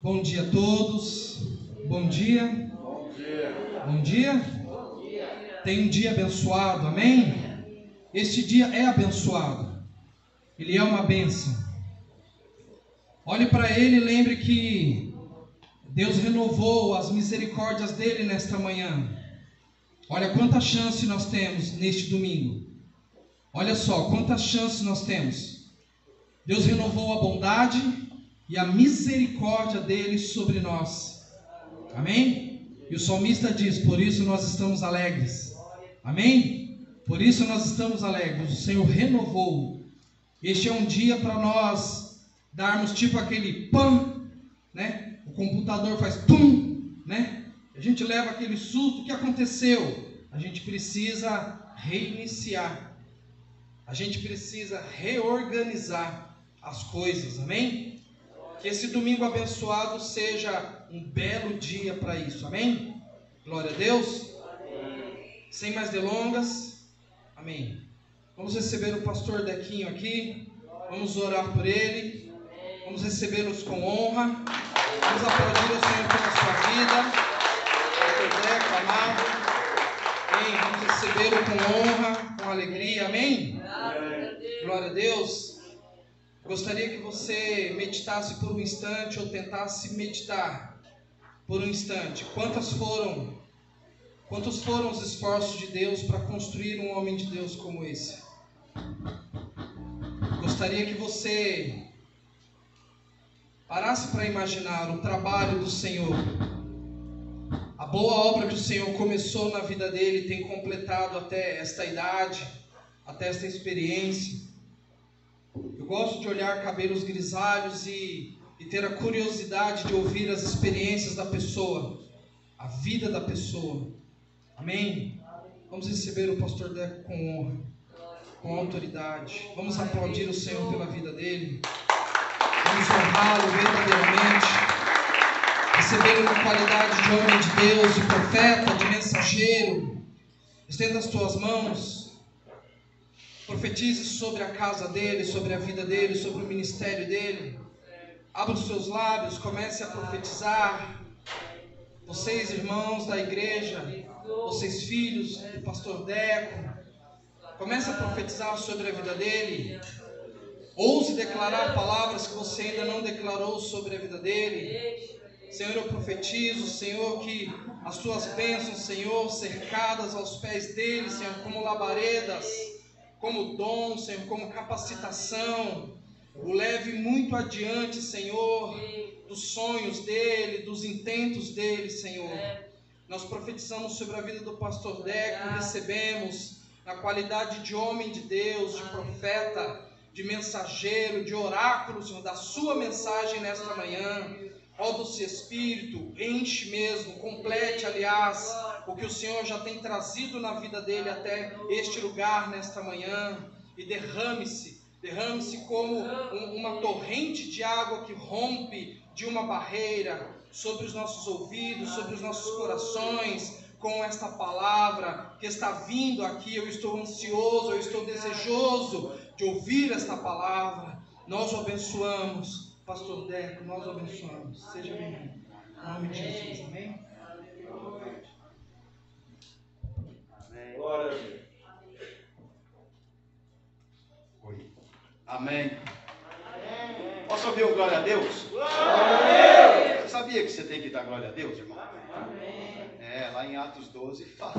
Bom dia a todos. Bom dia. Bom dia. Bom dia. Tem um dia abençoado, amém? Este dia é abençoado. Ele é uma bênção. Olhe para ele e lembre que Deus renovou as misericórdias dele nesta manhã. Olha quanta chance nós temos neste domingo. Olha só quantas chances nós temos. Deus renovou a bondade e a misericórdia dele sobre nós. Amém? E o salmista diz: Por isso nós estamos alegres. Amém? Por isso nós estamos alegres. O Senhor renovou. Este é um dia para nós darmos tipo aquele pam, né? O computador faz pum, né? A gente leva aquele susto. O que aconteceu? A gente precisa reiniciar. A gente precisa reorganizar as coisas. Amém? Que esse domingo abençoado seja um belo dia para isso. Amém? Glória a Deus. Amém. Sem mais delongas. Amém. Vamos receber o pastor Dequinho aqui. Vamos orar por ele. Vamos recebê-los com honra. Vamos aplaudir o Senhor pela sua vida. Pastor Deco, amado. Amém. Vamos recebê-lo com honra, com alegria. Amém? Glória a Deus. Gostaria que você meditasse por um instante ou tentasse meditar por um instante. Quantas foram quantos foram os esforços de Deus para construir um homem de Deus como esse? Gostaria que você parasse para imaginar o trabalho do Senhor. A boa obra que o Senhor começou na vida dele tem completado até esta idade, até esta experiência. Gosto de olhar cabelos grisalhos e, e ter a curiosidade de ouvir as experiências da pessoa, a vida da pessoa. Amém? Vamos receber o pastor Deco com honra, com autoridade. Vamos aplaudir o Senhor pela vida dele. Vamos honrá-lo verdadeiramente. Recebê-lo na qualidade de homem de Deus, de profeta, de mensageiro. Estenda as tuas mãos. Profetize sobre a casa dele, sobre a vida dele, sobre o ministério dele. Abra os seus lábios, comece a profetizar. Vocês, irmãos da igreja, vocês, filhos do pastor Deco, comece a profetizar sobre a vida dele. Ouse declarar palavras que você ainda não declarou sobre a vida dele. Senhor, eu profetizo, Senhor, que as tuas bênçãos, Senhor, cercadas aos pés dele, Senhor, como labaredas como dom, Senhor, como capacitação. O leve muito adiante, Senhor, dos sonhos dele, dos intentos dele, Senhor. Nós profetizamos sobre a vida do pastor Deco, recebemos na qualidade de homem de Deus, de profeta, de mensageiro, de oráculo, Senhor, da sua mensagem nesta manhã. Ó doce Espírito, enche mesmo, complete, aliás, o que o Senhor já tem trazido na vida dele até este lugar nesta manhã e derrame-se, derrame-se como um, uma torrente de água que rompe de uma barreira sobre os nossos ouvidos, sobre os nossos corações, com esta palavra que está vindo aqui. Eu estou ansioso, eu estou desejoso de ouvir esta palavra. Nós o abençoamos Pastor Deco, nós o abençoamos. Seja bem-vindo. Em nome de Jesus, amém? Amém. Glória a Deus. Oi. Amém. Posso ouvir um glória a Deus? Glória a Deus! Você sabia que você tem que dar glória a Deus, irmão? Amém. É, lá em Atos 12 fala.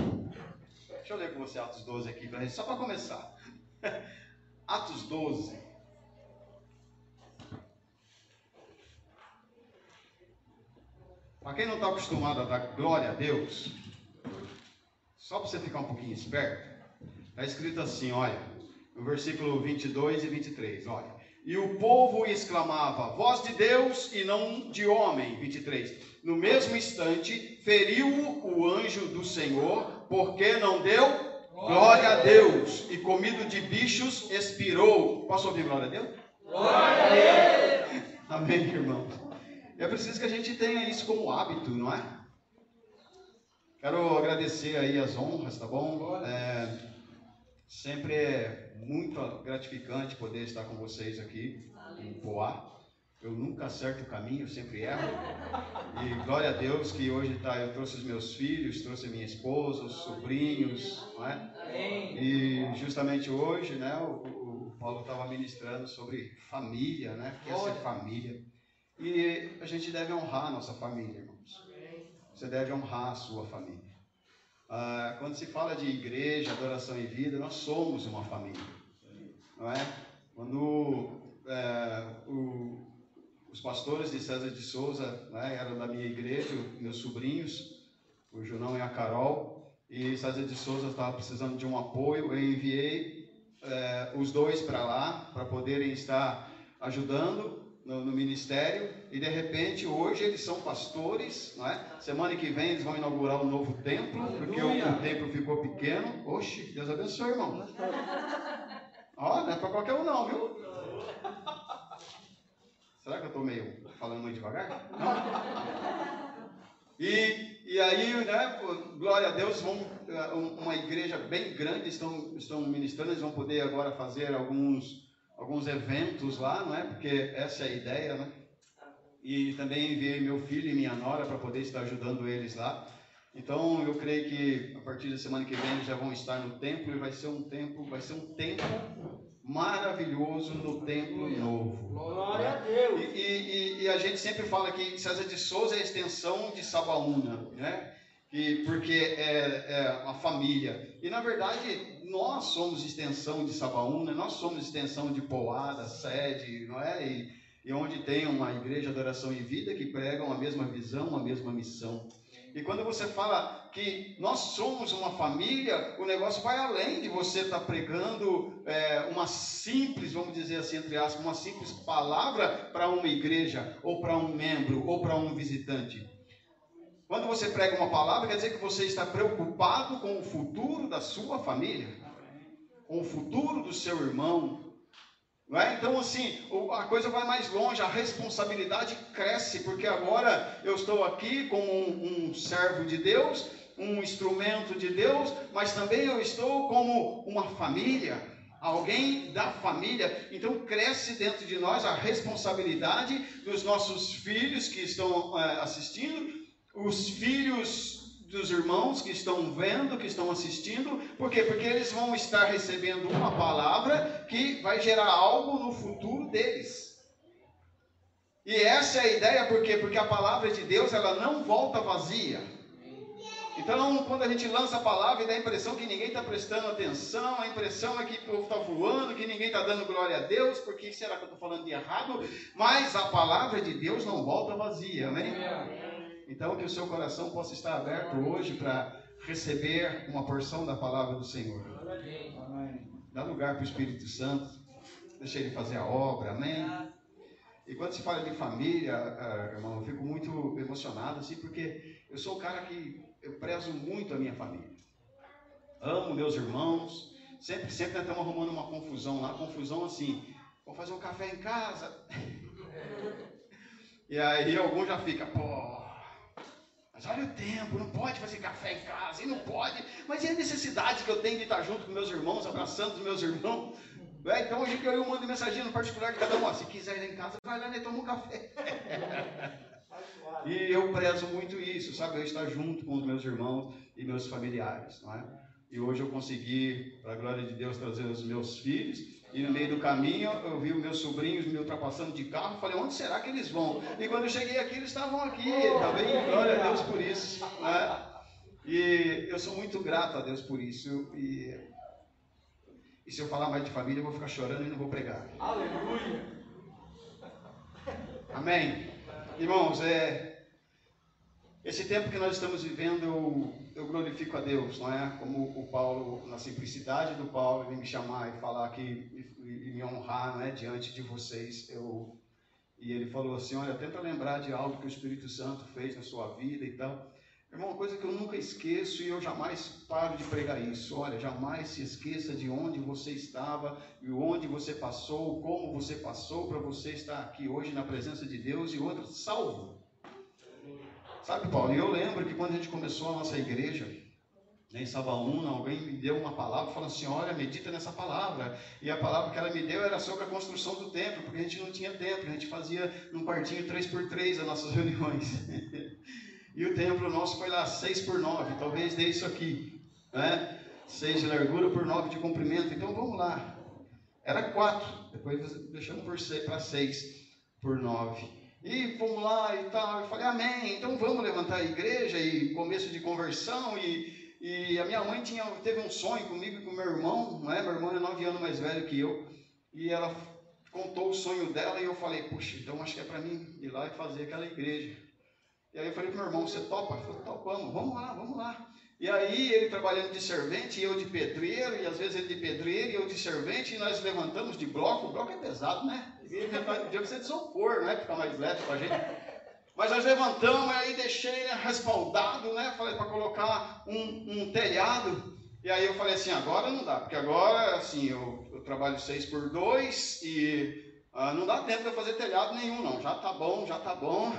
Deixa eu ler com você Atos 12 aqui, só para começar. Atos 12. Para quem não está acostumado a dar glória a Deus, só para você ficar um pouquinho esperto, está escrito assim: olha, no versículo 22 e 23, olha. E o povo exclamava: Voz de Deus e não de homem. 23. No mesmo instante, feriu o anjo do Senhor, porque não deu glória a Deus. E comido de bichos, expirou. Posso ouvir glória a Deus? Glória a Deus! Amém, irmão. É preciso que a gente tenha isso como hábito, não é? Quero agradecer aí as honras, tá bom? É, sempre é muito gratificante poder estar com vocês aqui em Poá. Eu nunca acerto o caminho, eu sempre erro. E glória a Deus que hoje tá, eu trouxe os meus filhos, trouxe minha esposa, os sobrinhos, não é? E justamente hoje, né, o, o Paulo estava ministrando sobre família, né? Que é ser família. E a gente deve honrar a nossa família, irmãos. Você deve honrar a sua família. Ah, quando se fala de igreja, adoração e vida, nós somos uma família, não é? Quando é, o, os pastores de César de Souza né, eram da minha igreja, meus sobrinhos, o Junão e a Carol, e César de Souza estava precisando de um apoio, eu enviei é, os dois para lá, para poderem estar ajudando no, no, ministério, e de repente hoje eles são pastores, não é? Semana que vem eles vão inaugurar um novo templo, porque o, o templo ficou pequeno. Oxe, Deus abençoe, irmão. Ó, não é para qualquer um não, viu? Será que eu estou meio falando muito devagar? Não? E, e aí, né, glória a Deus, vão, eh, uma igreja bem grande estão, estão ministrando, eles vão poder agora fazer alguns, alguns eventos lá, não é? Porque essa é a ideia, né? E também enviei meu filho e minha nora para poder estar ajudando eles lá. Então, eu creio que a partir da semana que vem eles já vão estar no templo e vai ser um tempo, vai ser um tempo maravilhoso no templo novo. Glória a Deus. E, e, e, a gente sempre fala que César de Souza é a extensão de Sabaúna, né? E, porque é, é uma família. E na verdade, nós somos extensão de Sabaúna, nós somos extensão de Poada, sede, não é? E, e onde tem uma igreja de oração e vida que pregam a mesma visão, a mesma missão. E quando você fala que nós somos uma família, o negócio vai além de você estar tá pregando é, uma simples, vamos dizer assim, entre aspas, uma simples palavra para uma igreja, ou para um membro, ou para um visitante. Quando você prega uma palavra, quer dizer que você está preocupado com o futuro da sua família, com o futuro do seu irmão, é? Então, assim, a coisa vai mais longe, a responsabilidade cresce, porque agora eu estou aqui como um, um, servo de Deus, um instrumento de Deus, mas também eu estou como uma família, alguém da família. Então, cresce dentro de nós a responsabilidade dos nossos filhos que estão é, assistindo, os filhos dos irmãos que estão vendo, que estão assistindo, por quê? Porque eles vão estar recebendo uma palavra que vai gerar algo no futuro deles. E essa é a ideia, por quê? Porque a palavra de Deus, ela não volta vazia. Então, quando a gente lança a palavra e dá a impressão que ninguém está prestando atenção, a impressão é que o povo está voando, que ninguém está dando glória a Deus, porque será que eu estou falando de errado? Mas a palavra de Deus não volta vazia, amém? amém. Então, que o seu coração possa estar aberto hoje para receber uma porção da palavra do Senhor. Amém. Dá lugar para o Espírito Santo, deixa ele fazer a obra, amém? E quando se fala de família, ah, irmão, eu fico muito emocionado, assim, porque eu sou um cara que eu prezo muito a minha família. Amo meus irmãos, sempre, sempre nós estamos arrumando uma confusão lá, confusão assim, vou fazer um café em casa. E aí algum já fica, pô, mas olha o tempo, não pode fazer café em casa, e não pode. Mas e a necessidade que eu tenho de estar junto com meus irmãos, abraçando os meus irmãos? É, então hoje que eu mando mensagem no particular de cada um, ó, se quiser ir lá em casa, vai lá e toma um café. e eu prezo muito isso, sabe? Eu estar junto com os meus irmãos e meus familiares, não é? E hoje eu consegui, para a glória de Deus, trazer os meus filhos e no meio do caminho eu vi os meus sobrinhos me ultrapassando de carro. Falei, onde será que eles vão? E quando eu cheguei aqui, eles estavam aqui. Tá bem? Glória a Deus por isso. Né? E eu sou muito grato a Deus por isso. E, e se eu falar mais de família, eu vou ficar chorando e não vou pregar. Aleluia! Amém? Irmãos, é, esse tempo que nós estamos vivendo, eu, eu, glorifico a Deus, não é? Como o Paulo, na simplicidade do Paulo, ele me chamar e falar que e, me honrar, não é? Diante de vocês, eu e ele falou assim, olha, tenta lembrar de algo que o Espírito Santo fez na sua vida e tal. Irmão, uma coisa que eu nunca esqueço e eu jamais paro de pregar isso. Olha, jamais se esqueça de onde você estava e onde você passou, como você passou para você estar aqui hoje na presença de Deus e outra salvo. Sabe, Paulo, eu lembro que quando a gente começou a nossa igreja, Nem Sabaúna, alguém me deu uma palavra falando assim: olha, medita nessa palavra. E a palavra que ela me deu era sobre a construção do templo, porque a gente não tinha templo, a gente fazia num quartinho 3x3 as nossas reuniões. e o templo nosso foi lá 6 por 9 talvez dê isso aqui, né? 6 de largura por 9 de comprimento. Então vamos lá. Era 4, depois deixamos para 6 por 9. E vamos lá e tal. Eu falei, amém. Então vamos levantar a igreja e começo de conversão e e a minha mãe tinha, teve um sonho comigo e com meu irmão, não é? Meu irmão é nove anos mais velho que eu. E ela contou o sonho dela e eu falei, puxa, então acho que é para mim ir lá e fazer aquela igreja. E aí eu falei pro meu irmão, você topa? Ele falou, topamos, vamos lá, vamos lá. E aí ele trabalhando de servente e eu de pedreiro, e às vezes ele de pedreiro e eu de servente, e nós levantamos de bloco, o bloco é pesado, né? Devia ser de isopor, né? Ficar mais leve para a gente. Mas nós levantamos, aí deixei ele respaldado, né? Falei para colocar um, um, telhado. E aí eu falei assim, agora não dá, porque agora, assim, eu, eu trabalho seis por dois e ah, não dá tempo de fazer telhado nenhum, não. Já tá bom, já tá bom.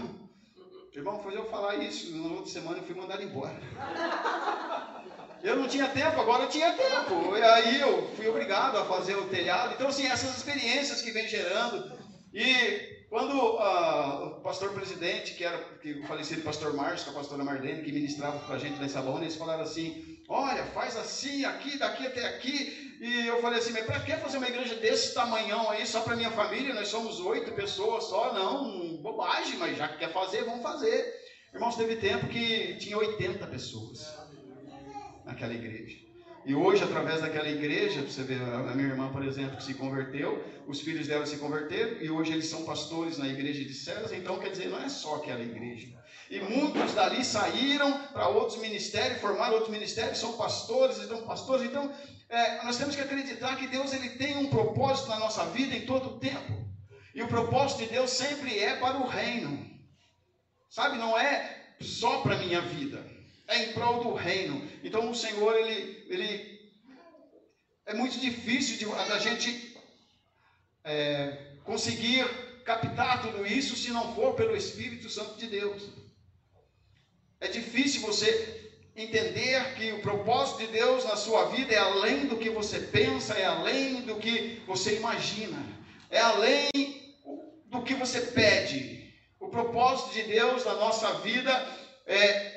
Irmão, foi eu falar isso, na outra semana eu fui mandado embora. Eu não tinha tempo, agora eu tinha tempo. E aí eu fui obrigado a fazer o telhado. Então, assim, essas experiências que vem gerando. E quando uh, o pastor presidente, que era que o falecido pastor Márcio, com a pastora Marlene, que ministrava para a gente em Sabão, eles falaram assim: olha, faz assim, aqui, daqui até aqui. E eu falei assim: mas para que fazer uma igreja desse tamanhão aí, só para minha família? Nós somos oito pessoas só. Não, bobagem, mas já que quer fazer, vamos fazer. Irmãos, teve tempo que tinha 80 pessoas naquela igreja. E hoje, através daquela igreja, você vê a minha irmã, por exemplo, que se converteu, os filhos dela se converteram, e hoje eles são pastores na igreja de César, então quer dizer, não é só aquela igreja. E muitos dali saíram para outros ministérios, formaram outros ministérios, são pastores, estão pastores. Então, é, nós temos que acreditar que Deus ele tem um propósito na nossa vida em todo o tempo. E o propósito de Deus sempre é para o reino. Sabe, não é só para a minha vida é em prol do reino. Então o Senhor, ele, ele é muito difícil de, da gente é, conseguir captar tudo isso se não for pelo Espírito Santo de Deus. É difícil você entender que o propósito de Deus na sua vida é além do que você pensa, é além do que você imagina, é além do que você pede. O propósito de Deus na nossa vida é,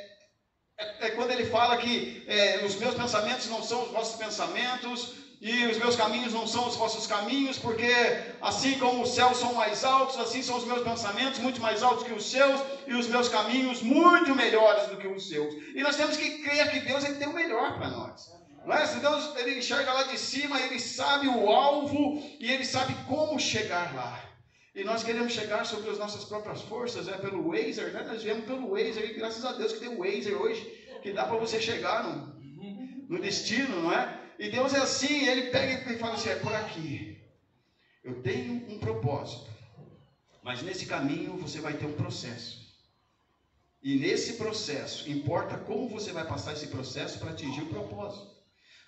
é, é quando ele fala que é, os meus pensamentos não são os vossos pensamentos, e os meus caminhos não são os vossos caminhos, porque assim como os céus são mais altos, assim são os meus pensamentos muito mais altos que os seus, e os meus caminhos muito melhores do que os seus. E nós temos que crer que Deus ele tem o melhor para nós. Não é? Se Deus ele enxerga lá de cima, ele sabe o alvo e ele sabe como chegar lá. E nós queremos chegar sobre as nossas próprias forças, é pelo Wazer, né? Nós viemos pelo Wazer, e graças a Deus que tem o Wazer hoje, que dá para você chegar no, no destino, não é? E Deus é assim, Ele pega e fala assim, é por aqui. Eu tenho um propósito. Mas nesse caminho você vai ter um processo. E nesse processo, importa como você vai passar esse processo para atingir o propósito.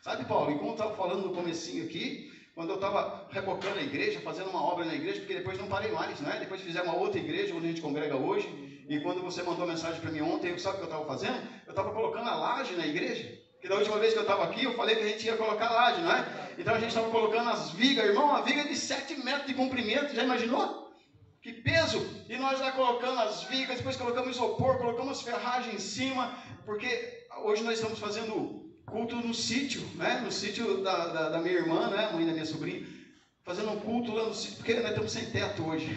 Sabe, Paulo, e como eu estava falando no comecinho aqui, quando eu estava rebocando a igreja, fazendo uma obra na igreja, porque depois não parei mais, né? Depois fizemos uma outra igreja, onde a gente congrega hoje, e quando você mandou mensagem para mim ontem, sabe o que eu estava fazendo? Eu estava colocando a laje na igreja, que da última vez que eu estava aqui, eu falei que a gente ia colocar a laje, não é? Então a gente estava colocando as vigas, irmão, uma viga de 7 metros de comprimento, já imaginou? Que peso! E nós já colocando as vigas, depois colocamos isopor, colocamos ferragem em cima, porque hoje nós estamos fazendo culto no sítio, né? No sítio da, da, da, minha irmã, né? Mãe da minha sobrinha, fazendo um culto lá no sítio, porque nós estamos sem teto hoje.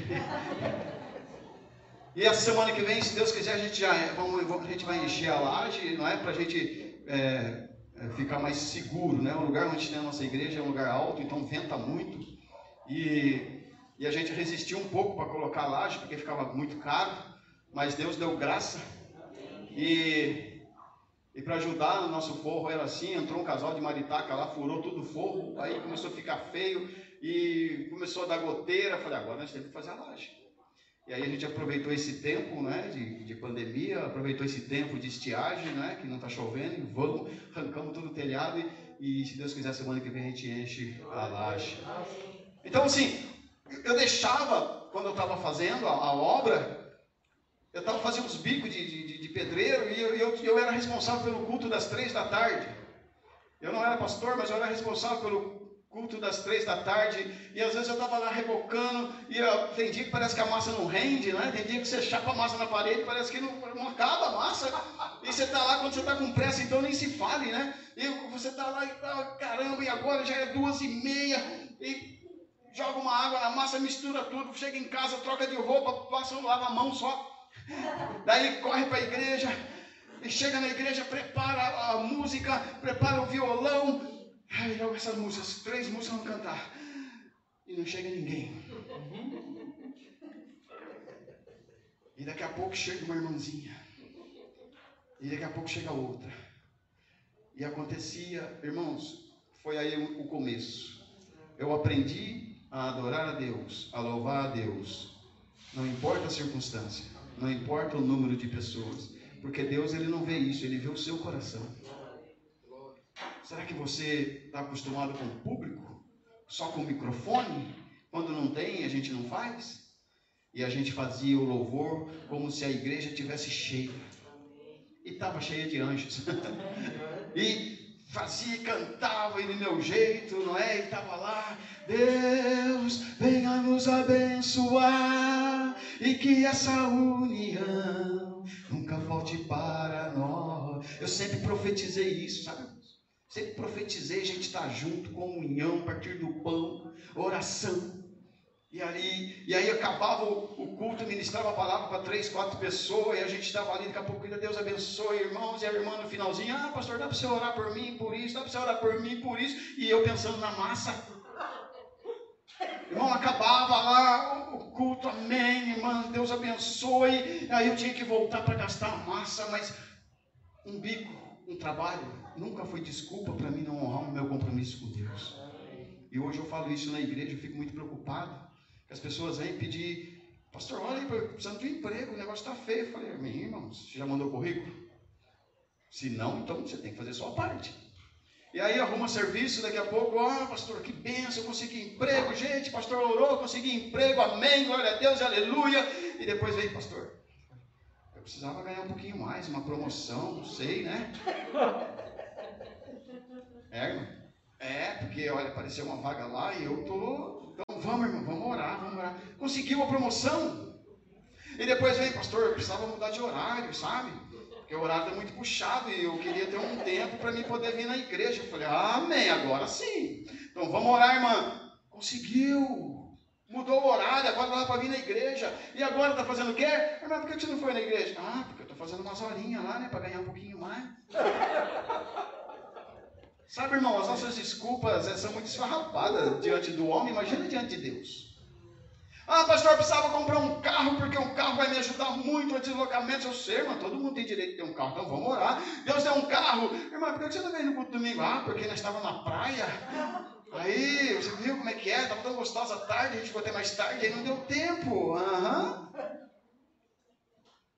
e essa semana que vem, se Deus quiser, a gente já vamos, a gente vai encher a laje, não é? Para a gente é, é, ficar mais seguro, né? O lugar onde tem a nossa igreja é um lugar alto, então venta muito. E, e a gente resistiu um pouco para colocar a laje, porque ficava muito caro, mas Deus deu graça. E e para ajudar no nosso forro era assim, entrou um casal de maritaca lá, furou tudo o forro, aí começou a ficar feio e começou a dar goteira. Falei, agora nós temos que fazer a laje. E aí a gente aproveitou esse tempo né, de, de pandemia, aproveitou esse tempo de estiagem, né, que não está chovendo, vamos, arrancamos todo o telhado e, e, se Deus quiser, semana que vem a gente enche a laje. Então, assim, eu deixava, quando eu estava fazendo a, a obra, eu estava fazendo uns bicos de, de, de, pedreiro e eu, eu, eu, era responsável pelo culto das três da tarde. Eu não era pastor, mas eu era responsável pelo culto das três da tarde, e às vezes eu estava lá rebocando, e eu, tem dia que parece que a massa não rende, né? Tem dia que você chapa a massa na parede, parece que não, não acaba a massa. E você está lá, quando você está com pressa, então nem se fale, né? E você está lá e tá, caramba, e agora já é duas e meia, e joga uma água na massa, mistura tudo, chega em casa, troca de roupa, passa um lava-mão só. Daí corre para a igreja, e chega na igreja, prepara a música, prepara o violão, Ai, logo essas músicas, três músicas vão cantar. E não chega ninguém. E daqui a pouco chega uma irmãzinha. E daqui a pouco chega outra. E acontecia, irmãos, foi aí o começo. Eu aprendi a adorar a Deus, a louvar a Deus. Não importa a circunstância, não importa o número de pessoas, porque Deus ele não vê isso, ele vê o seu coração. Será que você está acostumado com o público? Só com o microfone? Quando não tem, a gente não faz? E a gente fazia o louvor como se a igreja tivesse cheia. E estava cheia de anjos. e fazia e cantava e do meu jeito, não é? E estava lá, Deus venha nos abençoar e que essa união nunca volte para nós. Eu sempre profetizei isso, sabe? Sempre profetizei, a gente está junto, comunhão, partir do pão, oração. E aí, e aí acabava o, culto, ministrava a palavra para três, quatro pessoas, e a gente estava ali, daqui a pouco, Deus abençoe, irmãos, e a irmã no finalzinho, ah, pastor, dá para você orar por mim por isso, dá para você orar por mim por isso, e eu pensando na massa. Irmão, acabava lá o culto, amém, irmã, Deus abençoe. Aí eu tinha que voltar para gastar a massa, mas um bico, um trabalho, nunca foi desculpa para mim não honrar o meu compromisso com Deus. E hoje eu falo isso na igreja, eu fico muito preocupado. Que as pessoas vêm pedir, pastor, olha aí, precisando de um emprego, o negócio está feio. Eu falei, meu irmão, você já mandou currículo? Se não, então você tem que fazer a sua parte. E aí arruma serviço, daqui a pouco, ah, pastor, que benção, consegui emprego, gente, pastor orou, consegui emprego, amém, glória a Deus, aleluia. E depois vem, pastor, eu precisava ganhar um pouquinho mais, uma promoção, não sei, né? É? É, porque olha, apareceu uma vaga lá e eu tô. Vamos, irmão, vamos orar, vamos orar. Conseguiu a promoção. E depois vem, pastor, eu precisava mudar de horário, sabe? Porque o horário está muito puxado e eu queria ter um tempo para mim poder vir na igreja. Eu falei, amém, agora sim. Então vamos orar, irmã. Conseguiu. Mudou o horário, agora dá para vir na igreja. E agora está fazendo o quê? Irmã, por que você não foi na igreja? Ah, porque eu estou fazendo umas horinhas lá, né? Para ganhar um pouquinho mais. Sabe, irmão, as nossas desculpas são muito esfarrapadas diante do homem, imagina diante de Deus. Ah, pastor, precisava comprar um carro, porque um carro vai me ajudar muito a deslocamento. Eu sei, irmão, todo mundo tem direito de ter um carro, então vamos orar. Deus deu um carro. Irmão, por que você não veio no culto domingo? Ah, porque nós estávamos na praia. Aí, você viu como é que é? Estava tão gostosa a tarde, a gente ficou até mais tarde, aí não deu tempo. Aham.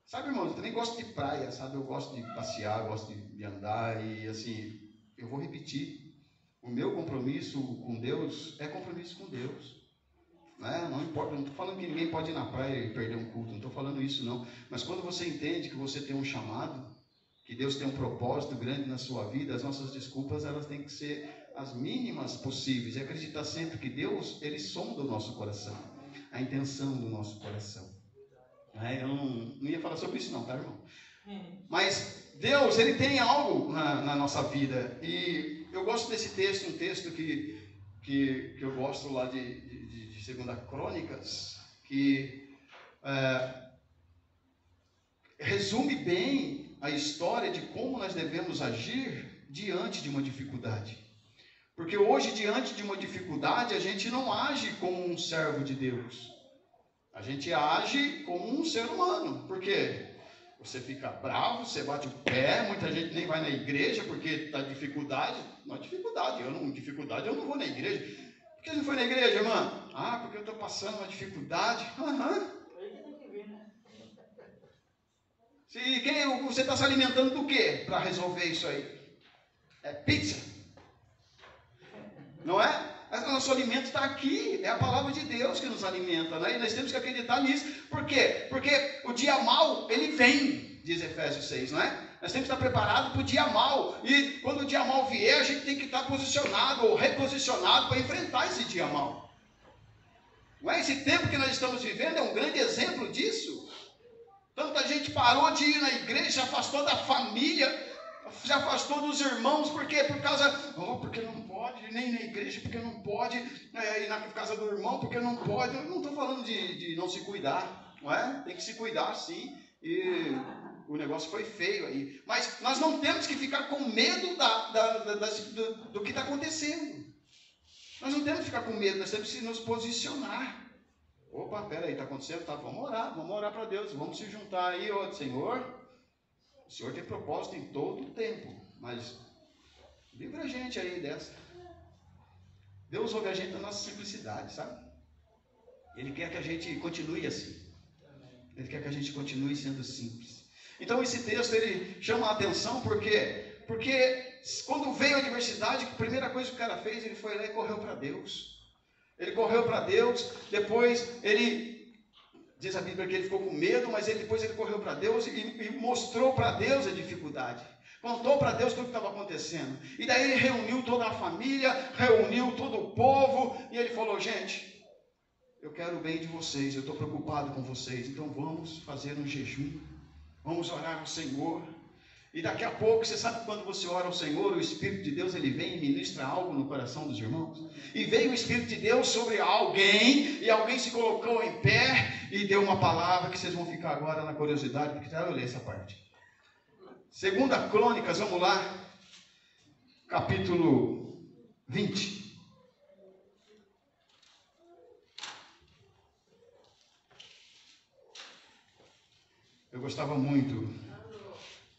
Sabe, irmão, eu também gosto de praia, sabe? Eu gosto de passear, gosto de andar e assim, eu vou repetir. O meu compromisso com Deus é compromisso com Deus. Né? Não importa, não estou falando que ninguém pode ir na praia e perder um culto, não estou falando isso não. Mas quando você entende que você tem um chamado, que Deus tem um propósito grande na sua vida, as nossas desculpas elas têm que ser as mínimas possíveis. E acreditar sempre que Deus, Ele sonda o nosso coração, a intenção do nosso coração. É, eu não, não ia falar sobre isso não, tá irmão? Mas Deus, Ele tem algo na, na, nossa vida. E eu gosto desse texto, um texto que, que, que eu gosto lá de, de, de Segunda Crônicas, que é, resume bem a história de como nós devemos agir diante de uma dificuldade. Porque hoje, diante de uma dificuldade, a gente não age como um servo de Deus. A gente age como um ser humano. Por quê? Você fica bravo, você bate o pé, muita gente nem vai na igreja porque está dificuldade. Não é dificuldade, eu não, dificuldade eu não vou na igreja. Por que você não foi na igreja, irmã? Ah, porque eu estou passando uma dificuldade. Aham. Se, quem, você está se alimentando do que para resolver isso aí? É pizza. Não é? O nosso alimento está aqui, é a palavra de Deus que nos alimenta, né? E nós temos que acreditar nisso. Por quê? Porque o dia mal, ele vem diz Efésios 6, não é? Nós temos que estar preparados para o dia mal. E quando o dia mal vier, a gente tem que estar posicionado ou reposicionado para enfrentar esse dia mal. Não é? Esse tempo que nós estamos vivendo é um grande exemplo disso. Tanta gente parou de ir na igreja, afastou da família, se afastou dos irmãos, por quê? Por causa, oh, porque não pode, nem na igreja, porque não pode, é, ir na casa do irmão, porque não pode. Eu não estou falando de, de não se cuidar, não é? Tem que se cuidar sim. E o negócio foi feio aí. Mas nós não temos que ficar com medo da, da, da, do, do que está acontecendo. Nós não temos que ficar com medo, nós temos que nos posicionar. Opa, peraí, está acontecendo? Tá, vamos orar, vamos orar para Deus, vamos se juntar aí, ó, Senhor. O Senhor tem propósito em todo o tempo, mas livra a gente aí dessa. Deus ouve a gente na nossa simplicidade, sabe? Ele quer que a gente continue assim. Ele quer que a gente continue sendo simples. Então esse texto ele chama a atenção porque porque quando veio a adversidade, a primeira coisa que o cara fez, ele foi lá e correu para Deus. Ele correu para Deus, depois ele diz a Bíblia que ele ficou com medo, mas ele, depois ele correu para Deus e, e mostrou para Deus a dificuldade. Contou para Deus tudo o que estava acontecendo. E daí ele reuniu toda a família, reuniu todo o povo, e ele falou: gente, eu quero o bem de vocês, eu estou preocupado com vocês, então vamos fazer um jejum, vamos orar ao Senhor. E daqui a pouco, você sabe quando você ora ao Senhor, o Espírito de Deus ele vem e ministra algo no coração dos irmãos. E veio o Espírito de Deus sobre alguém, e alguém se colocou em pé e deu uma palavra que vocês vão ficar agora na curiosidade, porque eu ler essa parte. Segunda Crônicas, vamos lá, capítulo 20. Eu gostava muito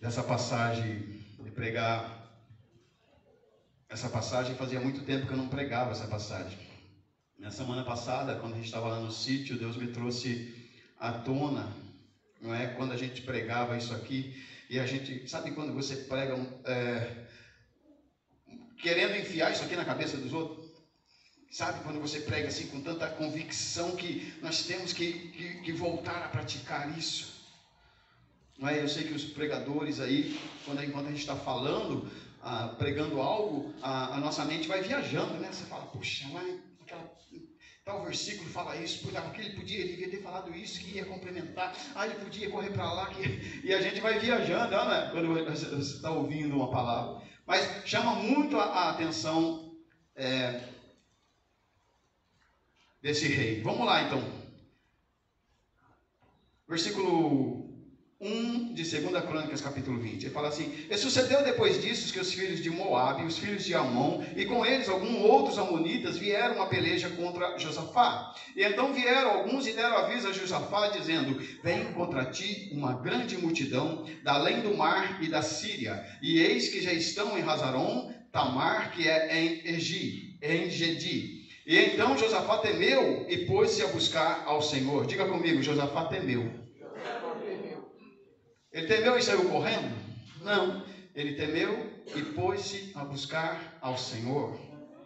dessa passagem, de pregar essa passagem. Fazia muito tempo que eu não pregava essa passagem. Na semana passada, quando a gente estava lá no sítio, Deus me trouxe à tona, não é? Quando a gente pregava isso aqui, e a gente, sabe quando você prega é, querendo enfiar isso aqui na cabeça dos outros? Sabe quando você prega assim com tanta convicção que nós temos que, que, que voltar a praticar isso? Não é? Eu sei que os pregadores aí, quando enquanto a gente está falando, ah, pregando algo, a, a, nossa mente vai viajando, né? Você fala, puxa, lá aquela, tal versículo fala isso, porque ele podia, ele devia ter falado isso, que ia complementar, ah, ele podia correr para lá, que... e a gente vai viajando, não é? Quando você está ouvindo uma palavra. Mas chama muito a, a atenção é, desse rei. Vamos lá então. Versículo 1 de 2 Crônicas, capítulo 20. Ele fala assim: E sucedeu depois disso que os filhos de Moabe, os filhos de Amon, e com eles alguns outros amonitas vieram a peleja contra Josafá. E então vieram alguns e deram aviso a Josafá, dizendo: Vem contra ti uma grande multidão, da além do mar e da Síria, e eis que já estão em Hazaron, Tamar, que é em Egi, em Gedi. E então Josafá temeu e pôs-se a buscar ao Senhor. Diga comigo, Josafá temeu. Ele temeu e saiu correndo? Não. Ele temeu e pôs-se a buscar ao Senhor.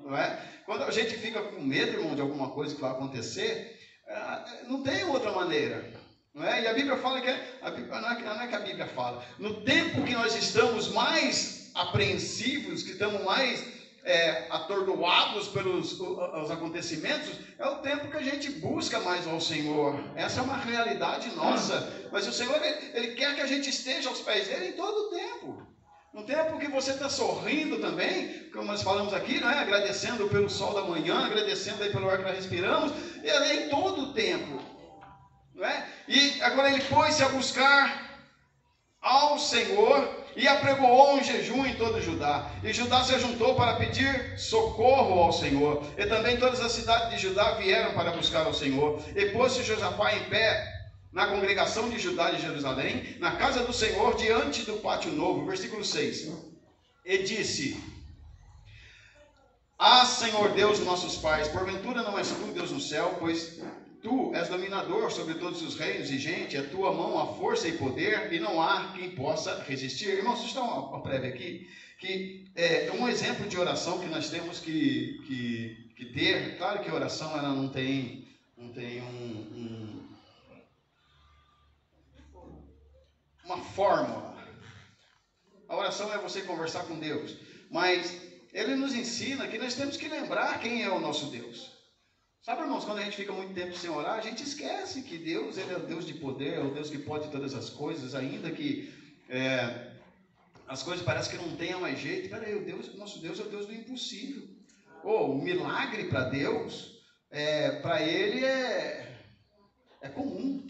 Não é? Quando a gente fica com medo, irmão, de alguma coisa que vai acontecer, é, não tem outra maneira. Não é? E a Bíblia fala que. É, a Bíblia, não, é, não é que a Bíblia fala. No tempo que nós estamos mais apreensivos, que estamos mais é, atordoados pelos os acontecimentos, é o tempo que a gente busca mais ao Senhor. Essa é uma realidade nossa. Mas o Senhor, ele, ele quer que a gente esteja aos pés dele em todo o tempo. No tempo que você está sorrindo também, como nós falamos aqui, não é? agradecendo pelo sol da manhã, agradecendo aí pelo ar que nós respiramos, e em todo o tempo. Não é? E agora ele pôs-se a buscar ao Senhor e apregoou um jejum em todo Judá. E Judá se juntou para pedir socorro ao Senhor. E também todas as cidades de Judá vieram para buscar ao Senhor. E pôs-se Josafá em pé na congregação de Judá de Jerusalém, na casa do Senhor, diante do pátio novo. Versículo 6. E disse: Ah, Senhor Deus, nossos pais, porventura não és tu Deus no céu, pois Tu és dominador sobre todos os reinos e gente, a tua mão há força e poder, e não há quem possa resistir. Irmãos, vocês estão uma, uma prévia aqui, que é um exemplo de oração que nós temos que, que, que ter. Claro que a oração ela não tem, não tem um, um uma fórmula. A oração é você conversar com Deus. Mas ele nos ensina que nós temos que lembrar quem é o nosso Deus. Sabe, irmãos, quando a gente fica muito tempo sem orar, a gente esquece que Deus ele é o Deus de poder, é o Deus que pode todas as coisas, ainda que é, as coisas parecem que não tenham mais jeito. Peraí, o Deus, nosso Deus é o Deus do impossível. Ou oh, o milagre para Deus, é, para Ele é, é comum.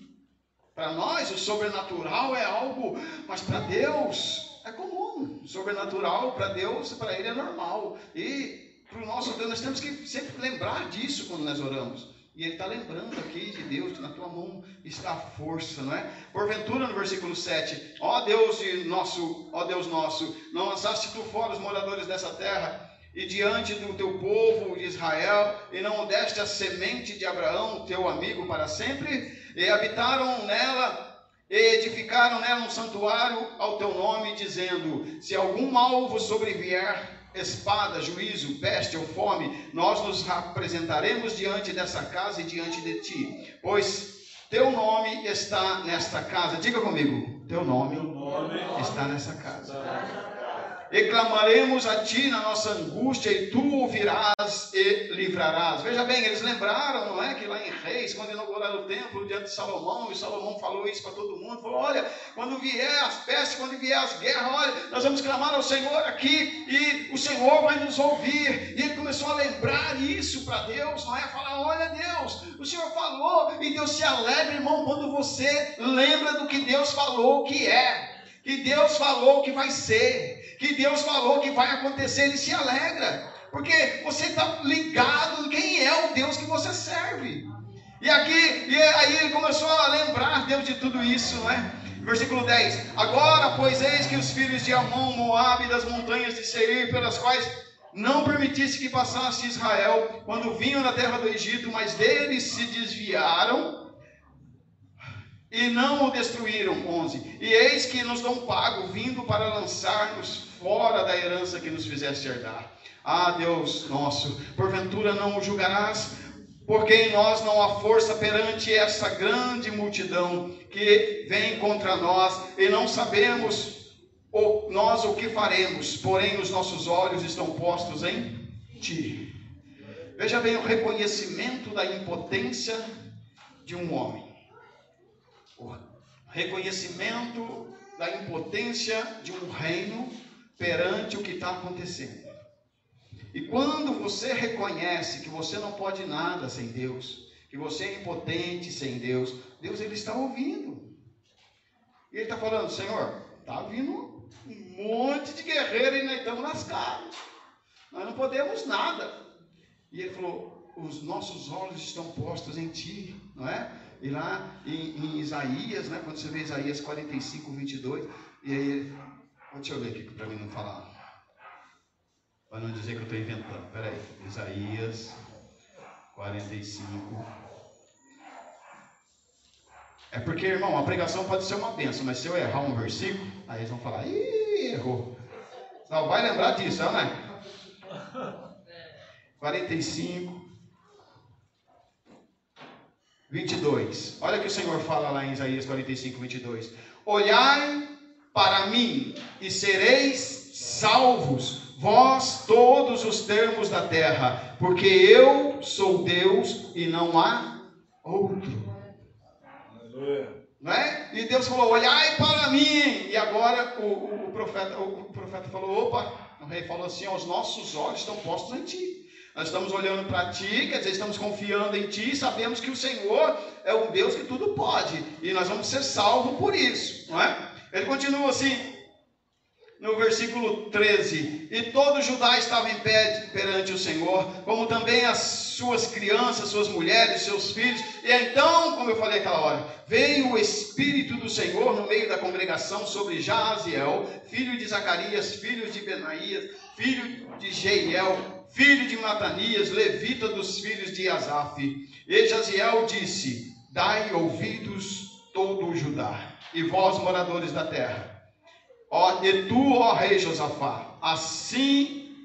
Para nós, o sobrenatural é algo, mas para Deus é comum. O sobrenatural para Deus, para Ele é normal. E para o nosso Deus, nós temos que sempre lembrar disso quando nós oramos. E ele está lembrando aqui de Deus, que na tua mão está a força, não é? Porventura, no versículo 7, ó Deus nosso, ó Deus nosso, não lançaste tu fora os moradores dessa terra, e diante do teu povo de Israel, e não deste a semente de Abraão, teu amigo, para sempre, e habitaram nela, e edificaram nela um santuário ao teu nome, dizendo: Se algum mal vos sobrevier, espada, juízo, peste ou fome, nós nos apresentaremos diante dessa casa e diante de ti, pois teu nome está nesta casa. Diga comigo, teu nome, nome está nessa casa e clamaremos a ti na nossa angústia, e tu ouvirás e livrarás. Veja bem, eles lembraram, não é? Que lá em Reis, quando inauguraram o templo diante de Salomão, e Salomão falou isso para todo mundo: falou, olha, quando vier as pestes, quando vier as guerras, olha, nós vamos clamar ao Senhor aqui, e o Senhor vai nos ouvir. E ele começou a lembrar isso para Deus, não é? Falar: olha, Deus, o Senhor falou, e Deus se alegra, irmão, quando você lembra do que Deus falou que é que Deus falou que vai ser, que Deus falou que vai acontecer, ele se alegra, porque você está ligado quem é o Deus que você serve. E aqui, e aí ele começou a lembrar Deus de tudo isso, não é? Versículo 10: Agora, pois eis que os filhos de Amon, Moabe, das montanhas de Seir, pelas quais não permitisse que passasse Israel, quando vinham na terra do Egito, mas deles se desviaram e não o destruíram. 11. E eis que nos dão pago, vindo para lançar-nos fora da herança que nos fizeste herdar. Ah, Deus nosso, porventura não o julgarás, porque em nós não há força perante essa grande multidão que vem contra nós, e não sabemos o, nós o que faremos, porém os nossos olhos estão postos em Ti. Veja bem o reconhecimento da impotência de um homem reconhecimento da impotência de um reino perante o que está acontecendo. E quando você reconhece que você não pode nada sem Deus, que você é impotente sem Deus, Deus ele está ouvindo. E ele está falando, Senhor, está vindo um monte de guerreiro e nós estamos lascados. Nós não podemos nada. E ele falou, os nossos olhos estão postos em ti, não é? E lá em, em Isaías, né, quando você vê Isaías 45, 22, e aí, deixa eu ver aqui para mim não falar. Para não dizer que eu estou inventando. Espera aí. Isaías 45. É porque, irmão, a pregação pode ser uma benção, mas se eu errar um versículo, aí eles vão falar, ih, errou. Não, vai lembrar disso, né? 45, 22. Olha que o Senhor fala lá em Isaías 45, 22. Olhai para mim e sereis salvos, vós todos os termos da terra, porque eu sou Deus e não há outro. Não é? E Deus falou: olhai para mim. E agora o, o, o profeta, o, o profeta falou: opa, o rei falou assim: os nossos olhos estão postos em ti. Nós estamos olhando para ti, quer dizer, estamos confiando em ti, sabemos que o Senhor é um Deus que tudo pode, e nós vamos ser salvos por isso, não é? Ele continua assim, no versículo 13: E todo Judá estava em pé perante o Senhor, como também as suas crianças, suas mulheres, seus filhos. E então, como eu falei aquela hora, veio o Espírito do Senhor no meio da congregação sobre Jaziel, filho de Zacarias, filho de Benaías, filho de Jeiel, filho de Matanias, levita dos filhos de Asaf. E Jaziel disse: Dai ouvidos todo o Judá, e vós, moradores da terra. Ó, e tu, ó rei Josafá, assim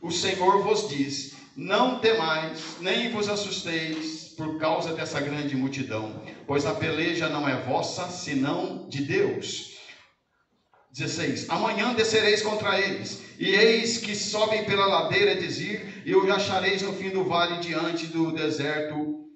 o Senhor vos diz: Não temais, nem vos assusteis, por causa dessa grande multidão, pois a peleja não é vossa, senão de Deus. 16: Amanhã descereis contra eles, e eis que sobem pela ladeira de Zir, e os achareis no fim do vale, diante do deserto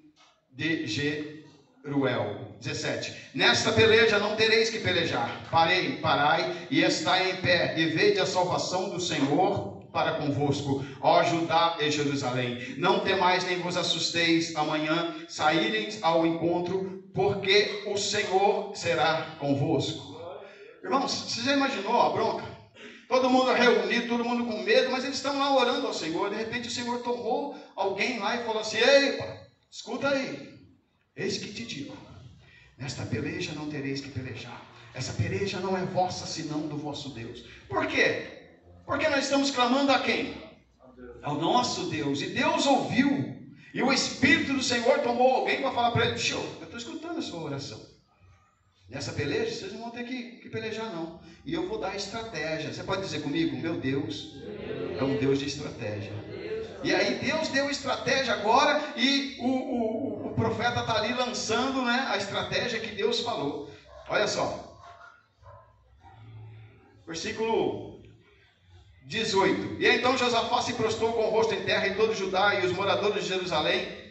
de Jeruel. 17: Nesta peleja não tereis que pelejar. Parei, parai, e estai em pé, e vede a salvação do Senhor para convosco, ó Judá e Jerusalém. Não temais nem vos assusteis amanhã, saíreis ao encontro, porque o Senhor será convosco. Irmãos, você já imaginou a bronca? Todo mundo reunido, todo mundo com medo, mas eles estão lá orando ao Senhor. De repente o Senhor tomou alguém lá e falou assim: Ei, escuta aí, eis que te digo: nesta peleja não tereis que pelejar. Essa peleja não é vossa, senão do vosso Deus. Por quê? Porque nós estamos clamando a quem? Ao nosso Deus. E Deus ouviu. E o Espírito do Senhor tomou alguém para falar para ele: Show, eu estou escutando a sua oração. Nessa peleja, vocês não vão ter que, que, pelejar, não. E eu vou dar estratégia. Você pode dizer comigo? Meu Deus é um Deus de estratégia. E aí Deus deu estratégia agora e o, o, o profeta está ali lançando né, a estratégia que Deus falou. Olha só. Versículo 18. E então Josafá se prostrou com o rosto em terra e todo Judá e os moradores de Jerusalém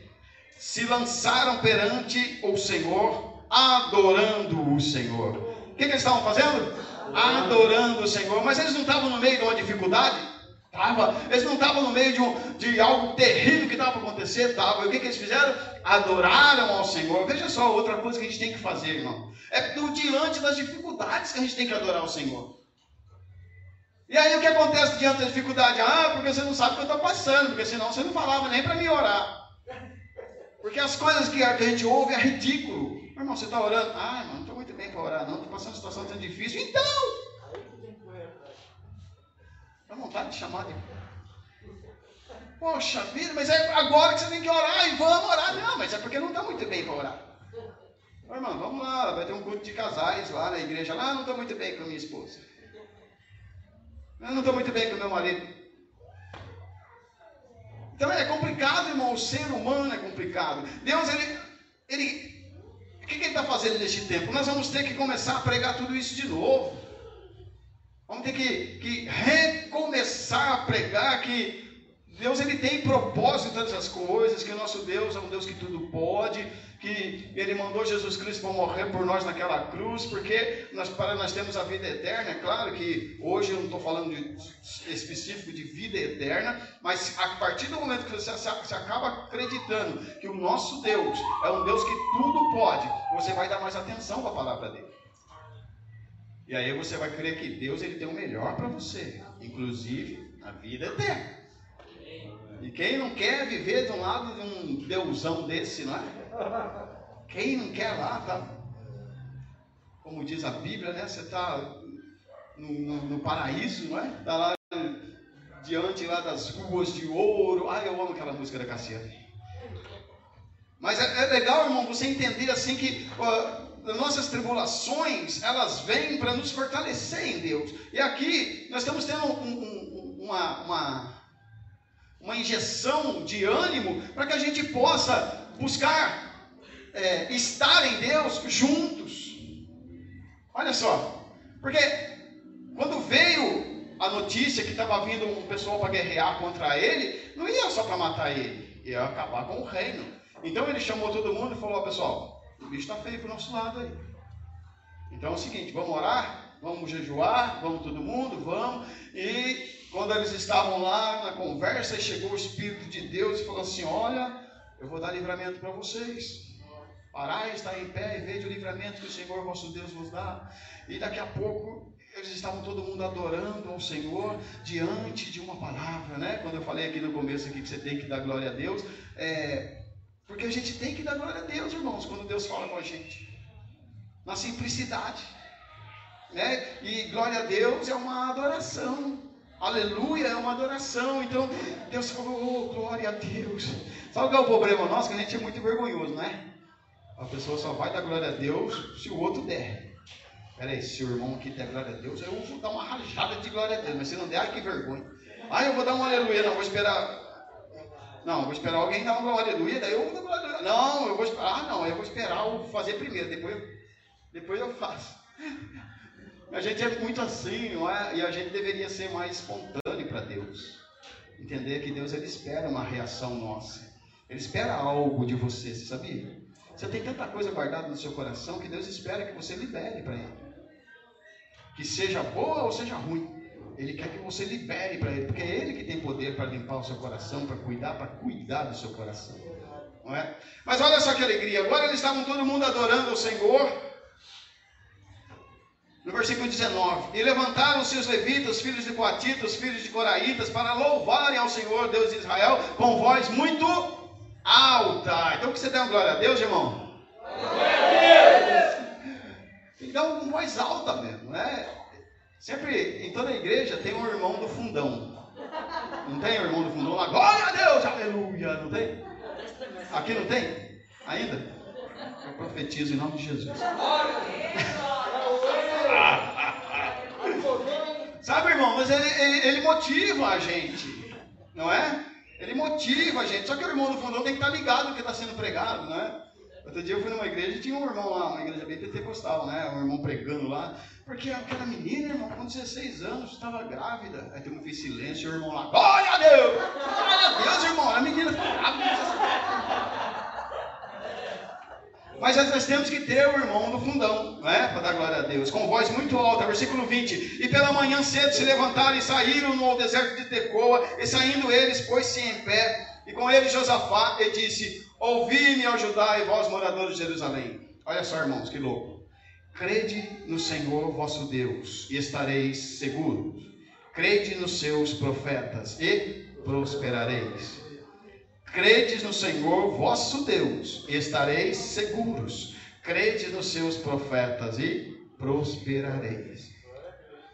se lançaram perante o Senhor, adorando o Senhor. O que, que eles estavam fazendo? Adorando o Senhor. Mas eles não estavam no meio de uma dificuldade? Tava. Eles não estavam no meio de, um, de algo terrível que estava acontecer? Tava. E o que, que eles fizeram? Adoraram ao Senhor. Veja só outra coisa que a gente tem que fazer, irmão. É diante das dificuldades que a gente tem que adorar o Senhor. E aí o que acontece diante da dificuldade? Ah, porque você não sabe o que eu estou passando, porque senão você não falava nem para me orar. Porque as coisas que a gente ouve é ridículo. Meu irmão, você está orando? Ah, irmão, não estou muito bem para orar, não. Estou passando uma situação tão difícil. Então! Dá vontade de chamar de. Poxa vida, mas é agora que você tem que orar e vamos orar. Não, mas é porque não está muito bem para orar. Ô, irmão, vamos lá, vai ter um culto de casais lá na igreja. Lá, não estou muito bem com a minha esposa. Eu não estou muito bem com meu marido. Então é complicado, irmão. O ser humano é complicado. Deus, ele. ele o que, que ele está fazendo neste tempo? Nós vamos ter que começar a pregar tudo isso de novo. Vamos ter que, que recomeçar a pregar que Deus ele tem propósito em todas as coisas, que o nosso Deus é um Deus que tudo pode, que Ele mandou Jesus Cristo para morrer por nós naquela cruz, porque nós, para nós temos a vida eterna. É claro que hoje eu não estou falando de, específico de vida eterna, mas a partir do momento que você, você acaba acreditando que o nosso Deus é um Deus que tudo pode, você vai dar mais atenção para a palavra dele. E aí você vai crer que Deus ele tem o melhor para você, inclusive a vida eterna. E quem não quer viver de um lado de um deusão desse, não é? Quem não quer lá, tá? Como diz a Bíblia, né? Você está no, no, no, paraíso, não é? Está lá diante lá das ruas de ouro. Ai, eu amo aquela música da Cassiane. Mas é, é legal, irmão, você entender assim que uh, nossas tribulações, elas vêm para nos fortalecer em Deus. E aqui nós estamos tendo um, um, uma, uma uma injeção de ânimo para que a gente possa buscar é, estar em Deus juntos. Olha só, porque quando veio a notícia que estava vindo um pessoal para guerrear contra ele, não ia só para matar ele, ia acabar com o reino. Então ele chamou todo mundo e falou: pessoal, o bicho está feio para o nosso lado aí. Então é o seguinte, vamos orar, vamos jejuar, vamos todo mundo, vamos, e quando eles estavam lá na conversa, chegou o Espírito de Deus e falou assim: Olha, eu vou dar livramento para vocês. Parai, está em pé e veja o livramento que o Senhor vosso Deus vos dá. E daqui a pouco eles estavam todo mundo adorando ao Senhor diante de uma palavra, né? Quando eu falei aqui no começo aqui que você tem que dar glória a Deus, é... porque a gente tem que dar glória a Deus, irmãos, quando Deus fala com a gente, na simplicidade, né? E glória a Deus é uma adoração. Aleluia, é uma adoração. Então, Deus falou, oh, glória a Deus. Sabe qual é o problema nosso? Que a gente é muito vergonhoso, né? A pessoa só vai dar glória a Deus se o outro der. Peraí, se o irmão aqui der glória a Deus, eu vou dar uma rajada de glória a Deus. Mas se não der, ai que vergonha. Ah, eu vou dar um aleluia, não, vou esperar Não, eu vou esperar alguém dar uma aleluia, daí eu vou dar uma aleluia. Não, eu vou esperar. Ah, não, eu vou esperar o fazer primeiro, depois eu, depois eu faço. A gente é muito assim, não é? E a gente deveria ser mais espontâneo para Deus. Entender que Deus ele espera uma reação nossa. Ele espera algo de você, você sabia? Você tem tanta coisa guardada no seu coração que Deus espera que você libere para Ele. Que seja boa ou seja ruim. Ele quer que você libere para Ele, porque é Ele que tem poder para limpar o seu coração, para cuidar, para cuidar do seu coração. Não é? Mas olha só que alegria. Agora eles estavam todo mundo adorando o Senhor. No versículo 19: E levantaram-se os levitas, filhos de Coatitas, filhos de Coraitas, para louvarem ao Senhor, Deus de Israel, com voz muito alta. Então que você dê uma glória a Deus, irmão? Glória a Deus! Então, com voz alta mesmo, né? Sempre, em toda a igreja, tem um irmão do fundão. Não tem o irmão do fundão lá? Glória a Deus, aleluia! Não tem? Aqui não tem? Ainda? Eu profetizo em nome de Jesus. Sabe, irmão, mas ele, ele, ele, motiva a gente, não é? Ele motiva a gente. Só que o irmão do fundão tem que estar ligado no que está sendo pregado, não é? Outro dia eu fui numa igreja e tinha um irmão lá, uma igreja bem pentecostal, né? Um irmão pregando lá. Porque aquela menina, irmão, com 16 anos, estava grávida. Aí tem um silêncio e o irmão lá, glória a Deus! Glória a Deus, irmão! A menina ficou grávida. Mas nós temos que ter o irmão no fundão, não é? Para dar glória a Deus, com voz muito alta, versículo 20. E pela manhã cedo se levantaram e saíram no deserto de Tecoa, e saindo eles, pôs-se em pé, e com ele Josafá, e disse: Ouvi-me, ó Judá, e vós, moradores de Jerusalém. Olha só, irmãos, que louco. Crede no Senhor vosso Deus, e estareis seguros. Crede nos seus profetas, e prosperareis. Credes no Senhor vosso Deus, e estareis seguros. Credes nos seus profetas e prosperareis.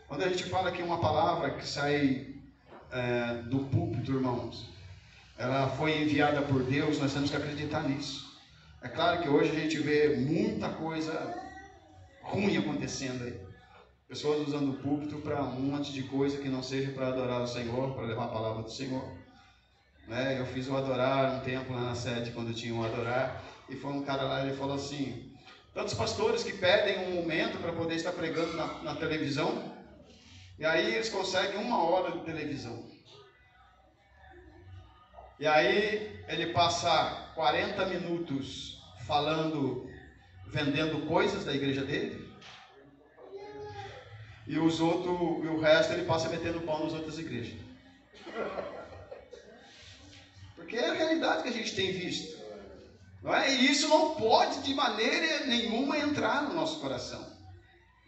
Quando a gente fala aqui uma palavra que sai é, do púlpito, irmãos, ela foi enviada por Deus, nós temos que acreditar nisso. É claro que hoje a gente vê muita coisa ruim acontecendo aí. Pessoas usando o púlpito para um monte de coisa que não seja para adorar o Senhor, para levar a palavra do Senhor. Né? Eu fiz o Adorar um tempo lá na sede, quando tinha o Adorar, e foi um cara lá, ele falou assim, tantos pastores que pedem um momento para poder estar pregando na, na televisão, e aí eles conseguem uma hora de televisão. E aí ele passa 40 minutos falando, vendendo coisas da igreja dele. E os outros, e o resto ele passa metendo pau nas outras igrejas. Porque é a realidade que a gente tem visto. Não é? E isso não pode de maneira nenhuma entrar no nosso coração.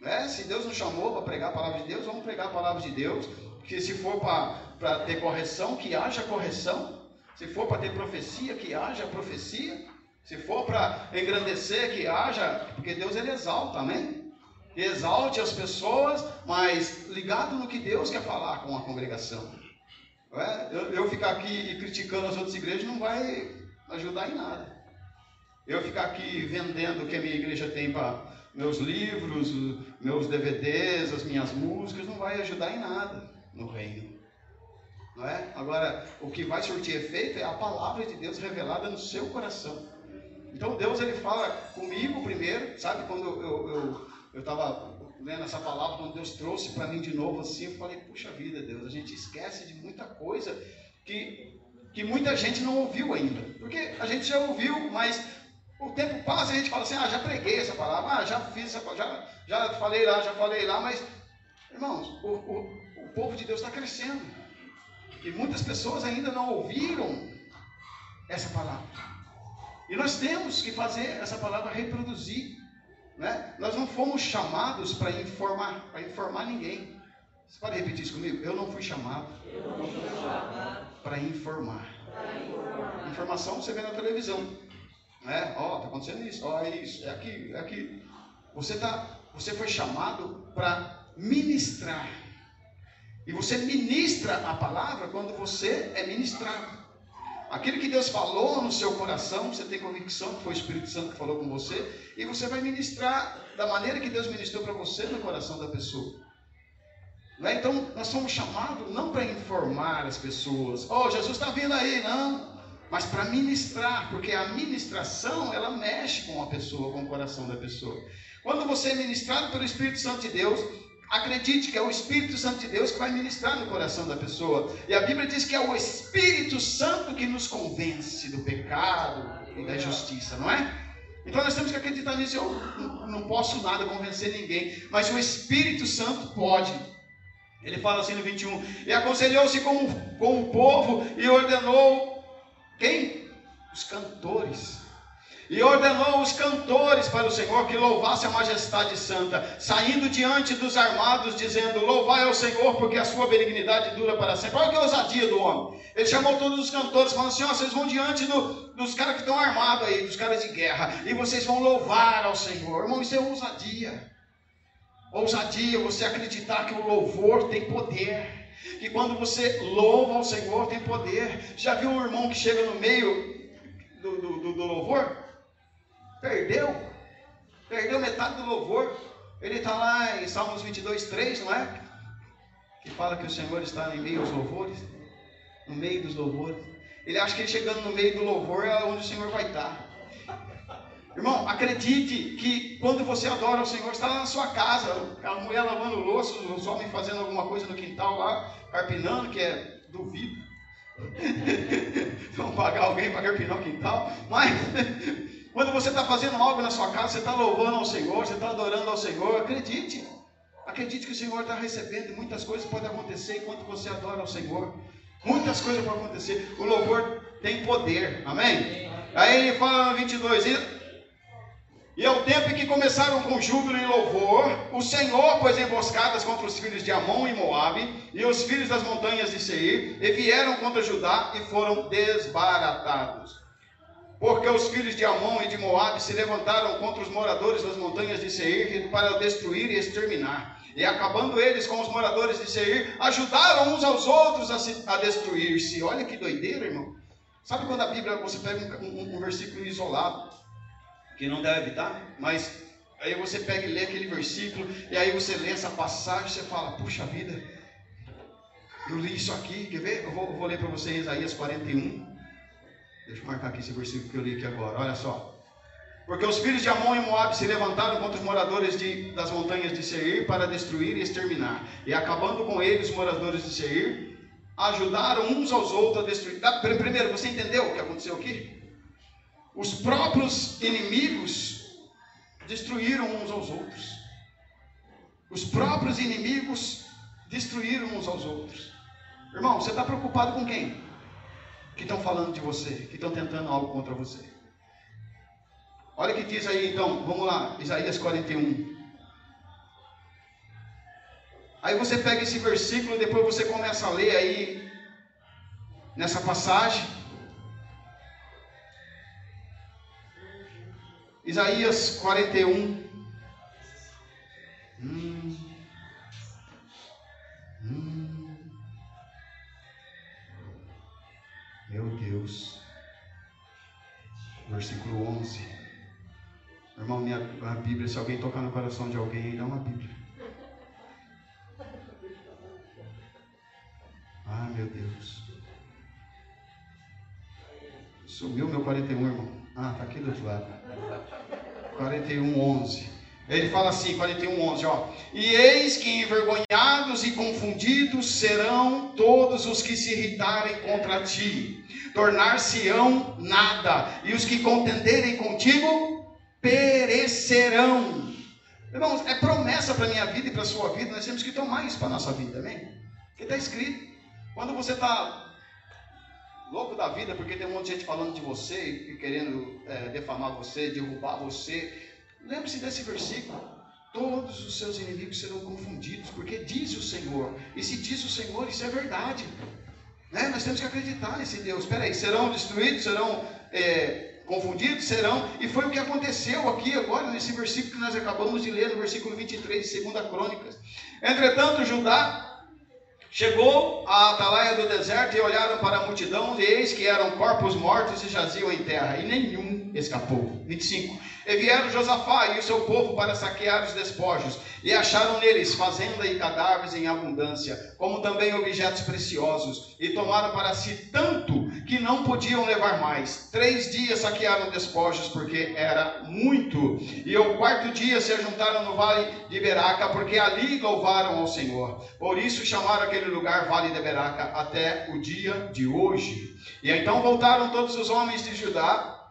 é? Se Deus nos chamou para pregar a palavra de Deus, vamos pregar a palavra de Deus. Porque se for para ter correção, que haja correção. Se for para ter profecia, que haja profecia. Se for para engrandecer, que haja. Porque Deus ele exalta, amém? Exalte as pessoas, mas ligado no que Deus quer falar com a congregação. É? Eu, eu, ficar aqui criticando as outras igrejas não vai ajudar em nada. Eu ficar aqui vendendo o que a minha igreja tem para meus livros, meus DVDs, as minhas músicas, não vai ajudar em nada no reino. Não é? Agora, o que vai surtir efeito é a palavra de Deus revelada no seu coração. Então Deus ele fala comigo primeiro, sabe? Quando eu estava eu, eu, eu lendo essa palavra, quando Deus trouxe para mim de novo assim, eu falei, puxa vida, Deus, a gente esquece de muita coisa que, que muita gente não ouviu ainda. Porque a gente já ouviu, mas o tempo passa e a gente fala assim, ah, já preguei essa palavra, ah, já fiz essa já, já falei lá, já falei lá, mas, irmãos, o, o, o povo de Deus está crescendo. E muitas pessoas ainda não ouviram essa palavra. E nós temos que fazer essa palavra reproduzir né? Nós não fomos chamados para informar, para informar ninguém. Você pode repetir isso comigo? Eu não fui chamado, chamado. para informar. informar. Informação você vê na televisão. Né? Ó, oh, tá acontecendo isso, ó, oh, é isso, é aqui, é aqui. Você, tá, você foi chamado para ministrar. E você ministra a palavra quando você é ministrado. Aquilo que Deus falou no seu coração, você tem convicção que foi o Espírito Santo que falou com você, e você vai ministrar da maneira que Deus ministrou para você no coração da pessoa. É? Então, nós somos chamados não para informar as pessoas, oh, Jesus está vindo aí, não. mas para ministrar, porque a ministração ela mexe com a pessoa, com o coração da pessoa. Quando você é ministrado pelo Espírito Santo de Deus, acredite que é o Espírito Santo de Deus que vai ministrar no coração da pessoa. E a Bíblia diz que é o Espírito Santo que nos convence do pecado e da justiça, não é? Então nós temos que acreditar nisso. Eu não posso nada convencer ninguém, mas o Espírito Santo pode. Ele fala assim no 21: E aconselhou-se com, com o povo e ordenou quem? Os cantores. E ordenou os cantores para o Senhor que louvasse a majestade santa, saindo diante dos armados, dizendo: Louvai ao Senhor, porque a sua benignidade dura para sempre. Olha que ousadia do homem. Ele chamou todos os cantores, falando assim: vocês vão diante do, dos caras que estão armados aí, dos caras de guerra, e vocês vão louvar ao Senhor. Irmão, isso é ousadia. Ousadia, você acreditar que o louvor tem poder. Que quando você louva ao Senhor tem poder. Já viu um irmão que chega no meio do, do, do, do louvor? Perdeu. Perdeu metade do louvor. Ele está lá em Salmos 22, 3, não é? Que fala que o Senhor está em meio aos louvores. No meio dos louvores. Ele acha que ele chegando no meio do louvor é onde o Senhor vai estar. Irmão, acredite que quando você adora o Senhor, está lá na sua casa, a mulher lavando louça, os homens fazendo alguma coisa no quintal lá, carpinando, que é duvido. Vão pagar alguém para carpinar o quintal. Mas quando você está fazendo algo na sua casa, você está louvando ao Senhor, você está adorando ao Senhor, acredite. Acredite que o Senhor está recebendo e muitas coisas podem acontecer enquanto você adora ao Senhor. Muitas coisas podem acontecer. O louvor tem poder. Amém? Aí ele fala no 22. E ao tempo em que começaram com júbilo e louvor, o Senhor pôs emboscadas contra os filhos de Amon e Moabe e os filhos das montanhas de Seir, e vieram contra Judá e foram desbaratados. Porque os filhos de Amon e de Moabe se levantaram contra os moradores das montanhas de Seir para destruir e exterminar. E acabando eles com os moradores de Seir, ajudaram uns aos outros a, a destruir-se. Olha que doideira, irmão. Sabe quando a Bíblia, você pega um, um, um versículo isolado, que não deve, tá? Mas aí você pega e lê aquele versículo, e aí você lê essa passagem, você fala, puxa vida, eu li isso aqui, quer ver? Eu vou, eu vou ler para você Isaías 41. Deixa eu marcar aqui esse versículo que eu li aqui agora, olha só. Porque os filhos de Amon e Moab se levantaram contra os moradores de, das montanhas de Seir para destruir e exterminar. E acabando com eles, os moradores de Seir, ajudaram uns aos outros a destruir. Primeiro, você entendeu o que aconteceu aqui? Os próprios inimigos destruíram uns aos outros. Os próprios inimigos destruíram uns aos outros. Irmão, você está preocupado com quem? Que estão falando de você, que estão tentando algo contra você. Olha o que diz aí então, vamos lá, Isaías 41. Aí você pega esse versículo, depois você começa a ler aí nessa passagem. Isaías 41. Hum. Deus. Versículo 11. Irmão, minha a Bíblia, se alguém tocar no coração de alguém, dá uma Bíblia. Ah, meu Deus. Sumiu meu 41, irmão. Ah, está aqui do outro lado. 41, 11. Ele fala assim, 41, 11, ó. E eis que envergonhados e confundidos serão todos os que se irritarem contra ti. Tornar-se-ão nada. E os que contenderem contigo perecerão. Irmãos, é promessa para a minha vida e para a sua vida. Nós temos que tomar isso para a nossa vida, amém? Porque está escrito. Quando você está louco da vida porque tem um monte de gente falando de você e querendo é, defamar você, derrubar você. Lembre-se desse versículo. Todos os seus inimigos serão confundidos, porque diz o Senhor. E se diz o Senhor, isso é verdade. Né? Nós temos que acreditar nesse Deus. Espera aí, serão destruídos, serão é, confundidos, serão. E foi o que aconteceu aqui agora, nesse versículo que nós acabamos de ler, no versículo 23 de 2 Crônicas. Entretanto, Judá Chegou a atalaia do deserto e olharam para a multidão, e eis que eram corpos mortos e jaziam em terra, e nenhum escapou. 25. E vieram Josafá e o seu povo para saquear os despojos, e acharam neles fazenda e cadáveres em abundância, como também objetos preciosos, e tomaram para si tanto que não podiam levar mais. Três dias saquearam despojos, porque era muito. E ao quarto dia se ajuntaram no vale de Beraca, porque ali louvaram ao Senhor. Por isso chamaram aquele lugar Vale de Beraca até o dia de hoje. E então voltaram todos os homens de Judá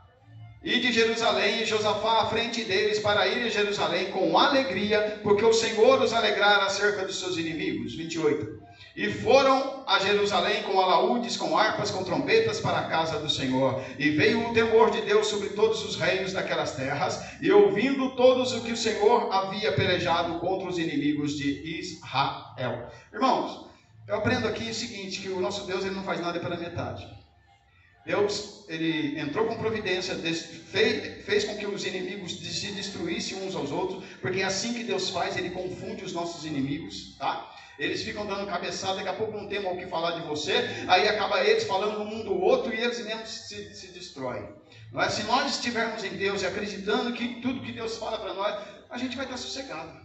e de Jerusalém, e Josafá à frente deles para ir a Jerusalém com alegria, porque o Senhor os alegrara acerca dos seus inimigos. 28. E foram a Jerusalém com alaúdes, com harpas, com trombetas para a casa do Senhor. E veio o temor de Deus sobre todos os reinos daquelas terras, e ouvindo todos o que o Senhor havia pelejado contra os inimigos de Israel. Irmãos, eu aprendo aqui o seguinte, que o nosso Deus ele não faz nada pela metade. Deus ele entrou com providência, fez, fez com que os inimigos se destruíssem uns aos outros, porque é assim que Deus faz, ele confunde os nossos inimigos, tá? Eles ficam dando cabeçada, daqui a pouco não tem o que falar de você, aí acaba eles falando um do outro e eles mesmos se, se destroem. Não é? Se nós estivermos em Deus e acreditando que tudo que Deus fala para nós, a gente vai estar sossegado.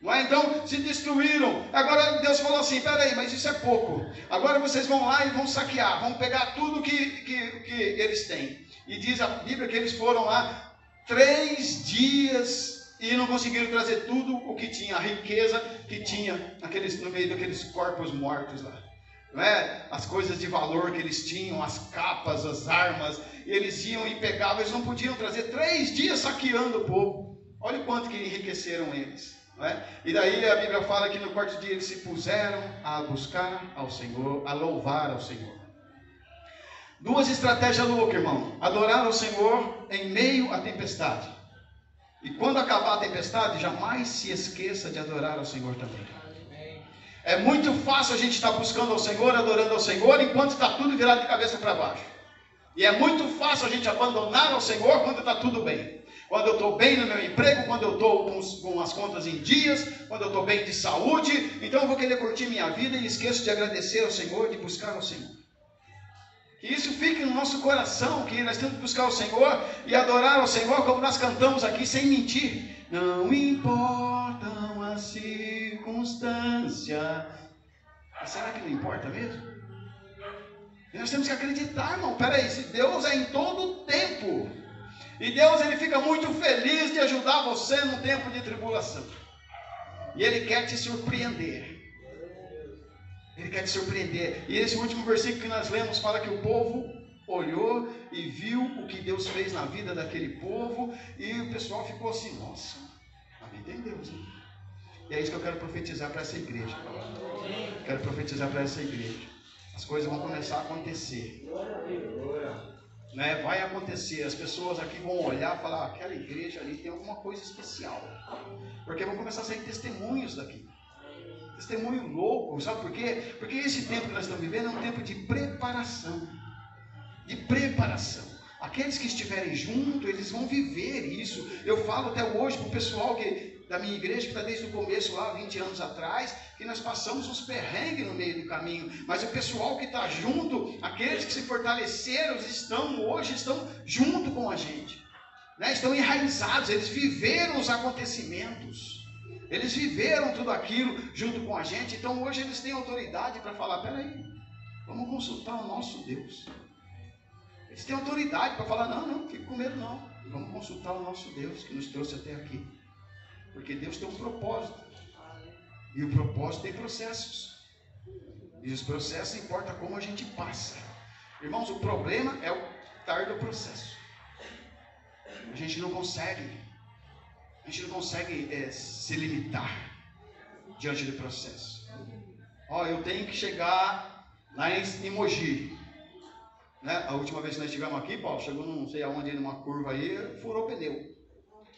Não é? Então se destruíram. Agora Deus falou assim: peraí, mas isso é pouco. Agora vocês vão lá e vão saquear, vão pegar tudo que, que, que eles têm. E diz a Bíblia que eles foram lá três dias e não conseguiram trazer tudo o que tinha, a riqueza que tinha naqueles, no meio daqueles corpos mortos lá. É? As coisas de valor que eles tinham, as capas, as armas, eles iam e pegavam, eles não podiam trazer três dias saqueando o povo. Olha o quanto que enriqueceram eles. É? E daí a Bíblia fala que no quarto dia eles se puseram a buscar ao Senhor, a louvar ao Senhor. Duas estratégias loucas, irmão. Adorar ao Senhor em meio à tempestade. E quando acabar a tempestade, jamais se esqueça de adorar ao Senhor também. É muito fácil a gente estar buscando ao Senhor, adorando ao Senhor, enquanto está tudo virado de cabeça para baixo. E é muito fácil a gente abandonar ao Senhor quando está tudo bem quando eu estou bem no meu emprego, quando eu estou com, com, as contas em dias, quando eu estou bem de saúde, então eu vou querer curtir minha vida e esqueço de agradecer ao Senhor, de buscar ao Senhor. Que isso fique no nosso coração, que nós temos que buscar o Senhor e adorar ao Senhor como nós cantamos aqui, sem mentir. Não importam as circunstâncias. Será que não importa mesmo? E nós temos que acreditar, irmão. Peraí, se Deus é em todo tempo. E Deus ele fica muito feliz de ajudar você num tempo de tribulação. E ele quer te surpreender. Ele quer te surpreender. E esse último versículo que nós lemos fala que o povo olhou e viu o que Deus fez na vida daquele povo. E o pessoal ficou assim: nossa, a vida em Deus. Hein? E é isso que eu quero profetizar para essa igreja. Quero profetizar para essa igreja. As coisas vão começar a acontecer né, vai acontecer. As pessoas aqui vão olhar e falar: aquela igreja ali tem alguma coisa especial. Porque vão começar a sair testemunhos daqui. Testemunho louco, sabe por quê? Porque esse tempo que nós estamos vivendo é um tempo de preparação. De preparação. Aqueles que estiverem junto, eles vão viver isso. Eu falo até hoje para o pessoal que da minha igreja, que está desde o começo lá, 20 anos atrás, que nós passamos uns perrengues no meio do caminho. Mas o pessoal que está junto, aqueles que se fortaleceram, estão hoje, estão junto com a gente. Né? Estão enraizados, eles viveram os acontecimentos. Eles viveram tudo aquilo junto com a gente. Então hoje eles têm autoridade para falar: peraí, vamos consultar o nosso Deus. Eles têm autoridade para falar: não, não, fique com medo não. Vamos consultar o nosso Deus que nos trouxe até aqui. Porque Deus tem um propósito. E o propósito tem processos. E os processos importa como a gente passa. Irmãos, o problema é o tardo processo. A gente não consegue. A gente não consegue é, se limitar diante do processo. Ó, eu tenho que chegar lá em Mogi. Né? A última vez que nós estivemos aqui, Paulo, chegou não sei aonde, numa curva aí, furou o pneu.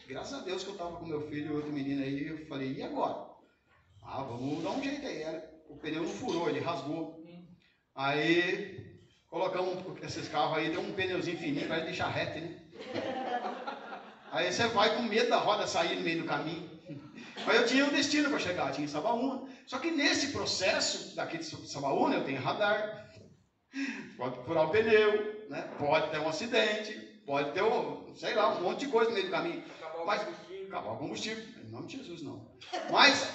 Graças a Deus que eu estava com meu filho e outro menino aí, eu falei, e agora? Ah, vamos dar um jeito aí. O pneu não furou, ele rasgou. Aí colocamos esses carros aí, tem um pneuzinho fininho, vai deixar reto, né? Aí você vai com medo da roda sair no meio do caminho. Mas eu tinha um destino para chegar, tinha Sabaúna. Só que nesse processo daqui de Sabaúna eu tenho radar, pode furar o pneu, né? pode ter um acidente, Pode ter, um, sei lá, um monte de coisa no meio do caminho. Acabar o Mas- combustível. Acabar o combustível. Em nome de Jesus, não. Mas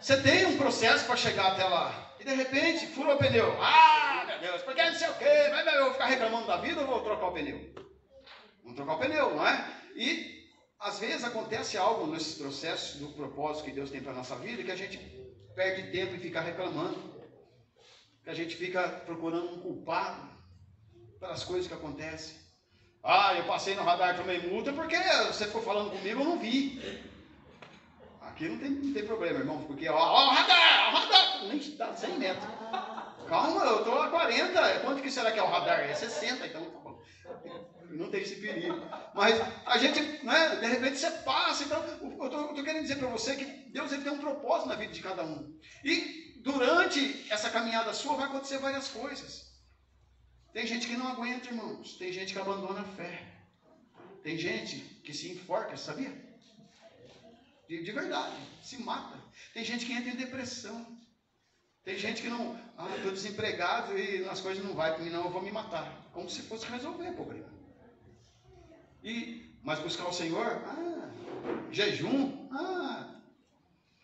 você tem um processo para chegar até lá. E de repente, furou o pneu. Ah, meu Deus, porque não sei o quê. Vai, eu vou ficar reclamando da vida ou vou trocar o pneu? Vamos trocar o pneu, não é? E às vezes acontece algo nesses processos do propósito que Deus tem para a nossa vida que a gente perde tempo em ficar reclamando. Que a gente fica procurando um culpado pelas coisas que acontecem. Ah, eu passei no radar tomei multa porque você ficou falando comigo, eu não vi. Aqui não tem, não tem problema, irmão, porque ó, ó, o radar, o radar, nem está 100 metros. Calma, eu estou a 40, quanto que será que é o radar? É 60, então tá bom. Não tem esse perigo. Mas a gente, né, de repente você passa, então, eu estou querendo dizer para você que Deus ele tem um propósito na vida de cada um. E durante essa caminhada sua vai acontecer várias coisas. Tem gente que não aguenta, irmãos. Tem gente que abandona a fé. Tem gente que se enforca, sabia? De, de verdade, se mata. Tem gente que entra em depressão. Tem gente que não, ah, estou desempregado e as coisas não vai para mim, não, eu vou me matar. Como se fosse resolver o problema. E, mas buscar o Senhor, ah, jejum, ah,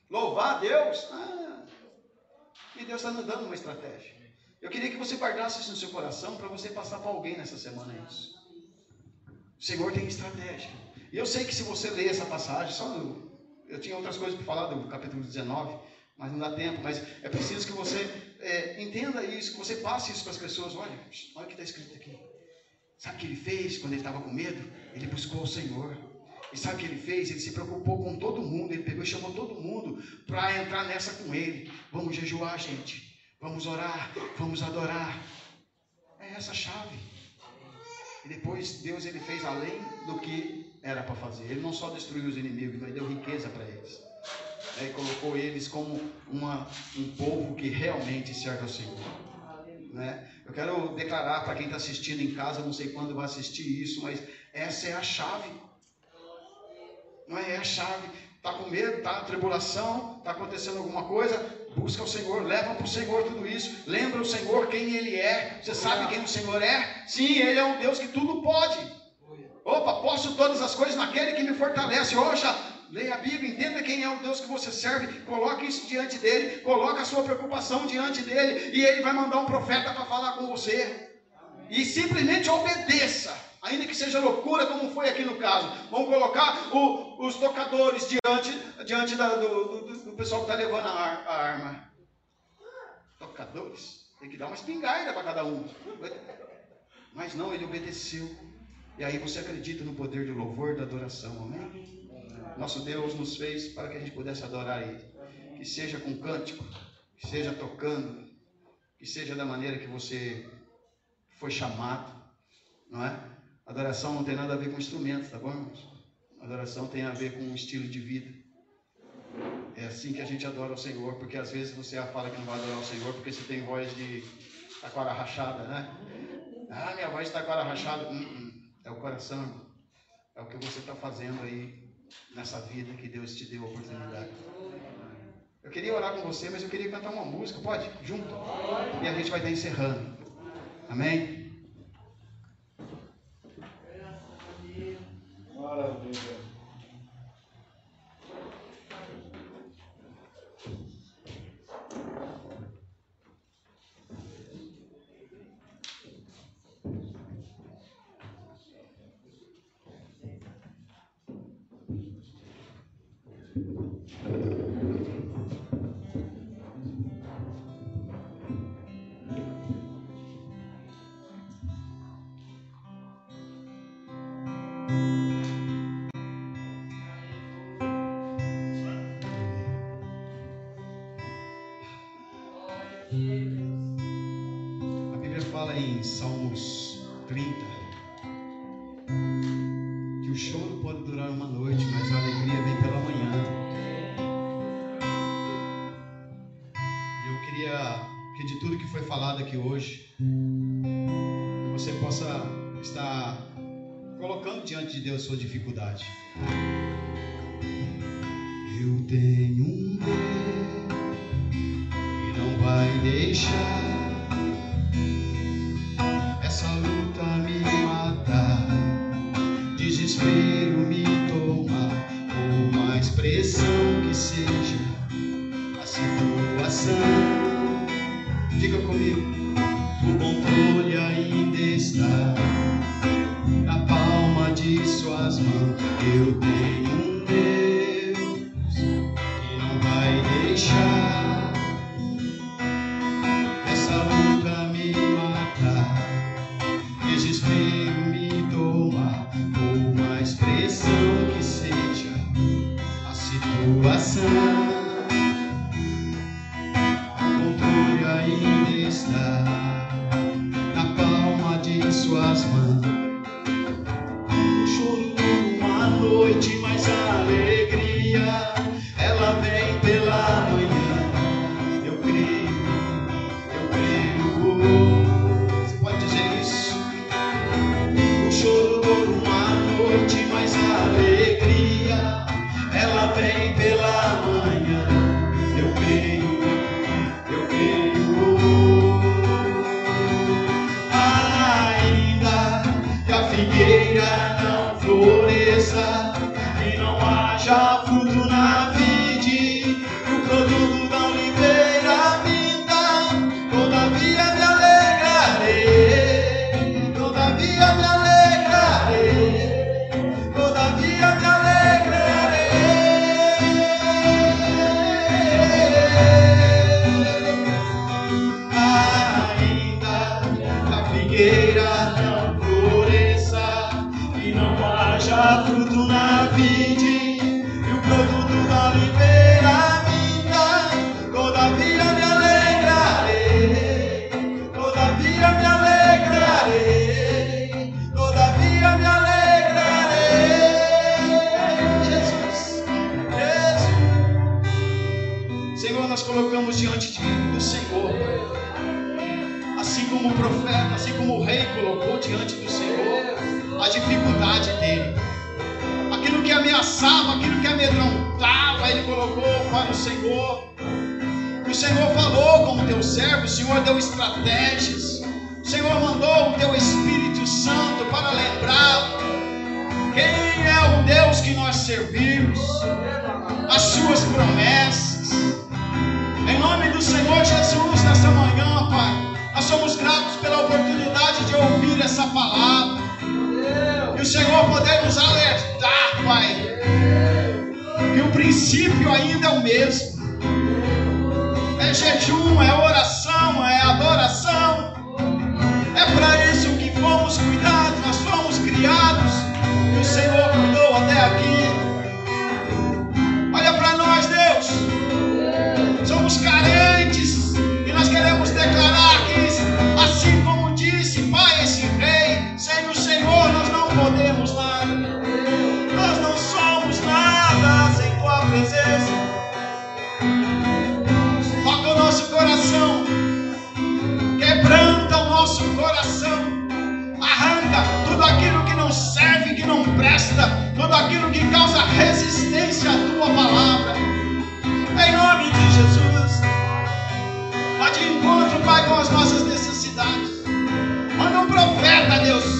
louvar a Deus, ah. E Deus está nos dando uma estratégia. Eu queria que você guardasse isso no seu coração para você passar para alguém nessa semana isso. O Senhor tem estratégia. E eu sei que se você ler essa passagem, só no, eu tinha outras coisas para falar do capítulo 19, mas não dá tempo. Mas é preciso que você é, entenda isso, que você passe isso para as pessoas. Olha, olha o que está escrito aqui. Sabe o que ele fez quando ele estava com medo? Ele buscou o Senhor. E sabe o que ele fez? Ele se preocupou com todo mundo. Ele pegou e chamou todo mundo para entrar nessa com ele. Vamos jejuar, gente. Vamos orar. Vamos adorar. É essa a chave. E depois Deus ele fez além do que era para fazer. Ele não só destruiu os inimigos, mas deu riqueza para eles. E colocou eles como uma, um povo que realmente serve ao Senhor. Né? Eu quero declarar para quem está assistindo em casa, não sei quando vai assistir isso, mas essa é a chave. Não é, é a chave. Está com medo, está tribulação, está acontecendo alguma coisa, busca o Senhor, leva para o Senhor tudo isso, lembra o Senhor quem Ele é. Você sabe quem o Senhor é? Sim, Ele é um Deus que tudo pode. Opa, posso todas as coisas naquele que me fortalece. Oxa, leia a Bíblia, entenda quem é o Deus que você serve, coloque isso diante dele, coloque a sua preocupação diante dele, e ele vai mandar um profeta para falar com você. E simplesmente obedeça, ainda que seja loucura, como foi aqui no caso. Vamos colocar o, os tocadores diante, diante da, do, do, do, pessoal que está levando a, ar, a, arma. Tocadores? Tem que dar uma espingarda para cada um. Mas não, ele obedeceu. E aí você acredita no poder do louvor, da adoração, amém? Nosso Deus nos fez para que a gente pudesse adorar Ele. Que seja com cântico, que seja tocando, que seja da maneira que você foi chamado, não é? Adoração não tem nada a ver com instrumentos, tá bom, irmãos? Adoração tem a ver com um estilo de vida. É assim que a gente adora o Senhor, porque às vezes você fala que não vai adorar o Senhor porque você tem voz de taquara rachada, né? Ah, minha voz de taquara rachada. Hum, hum. É o coração. É o que você está fazendo aí nessa vida que Deus te deu a oportunidade. Eu queria orar com você, mas eu queria cantar uma música, pode? Junto? E a gente vai estar encerrando. Amém? Maravilha. A Bíblia fala em Salmos 30 colocando diante de Deus sua dificuldade. Eu tenho um Deus que não vai deixar Jasmine. do Senhor Jesus nessa manhã, Pai. Nós somos gratos pela oportunidade de ouvir essa palavra. E o Senhor poder nos alertar, Pai. Que o princípio ainda é o mesmo. É jejum, é oração presta, todo aquilo que causa resistência à tua palavra. Em nome de Jesus, vai de encontro, Pai, com as nossas necessidades. Manda um profeta, Deus.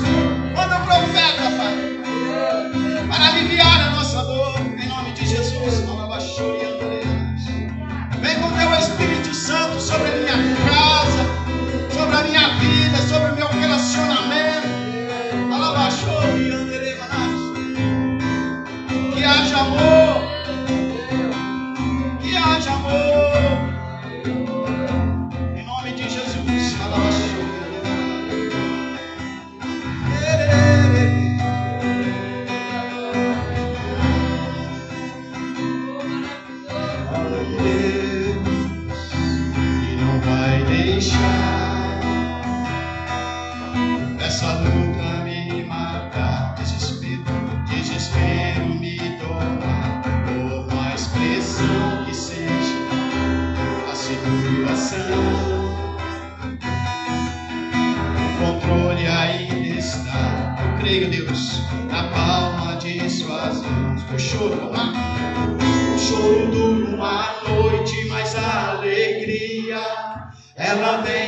o choro, lá. O choro dura uma noite, mas a alegria ela vem.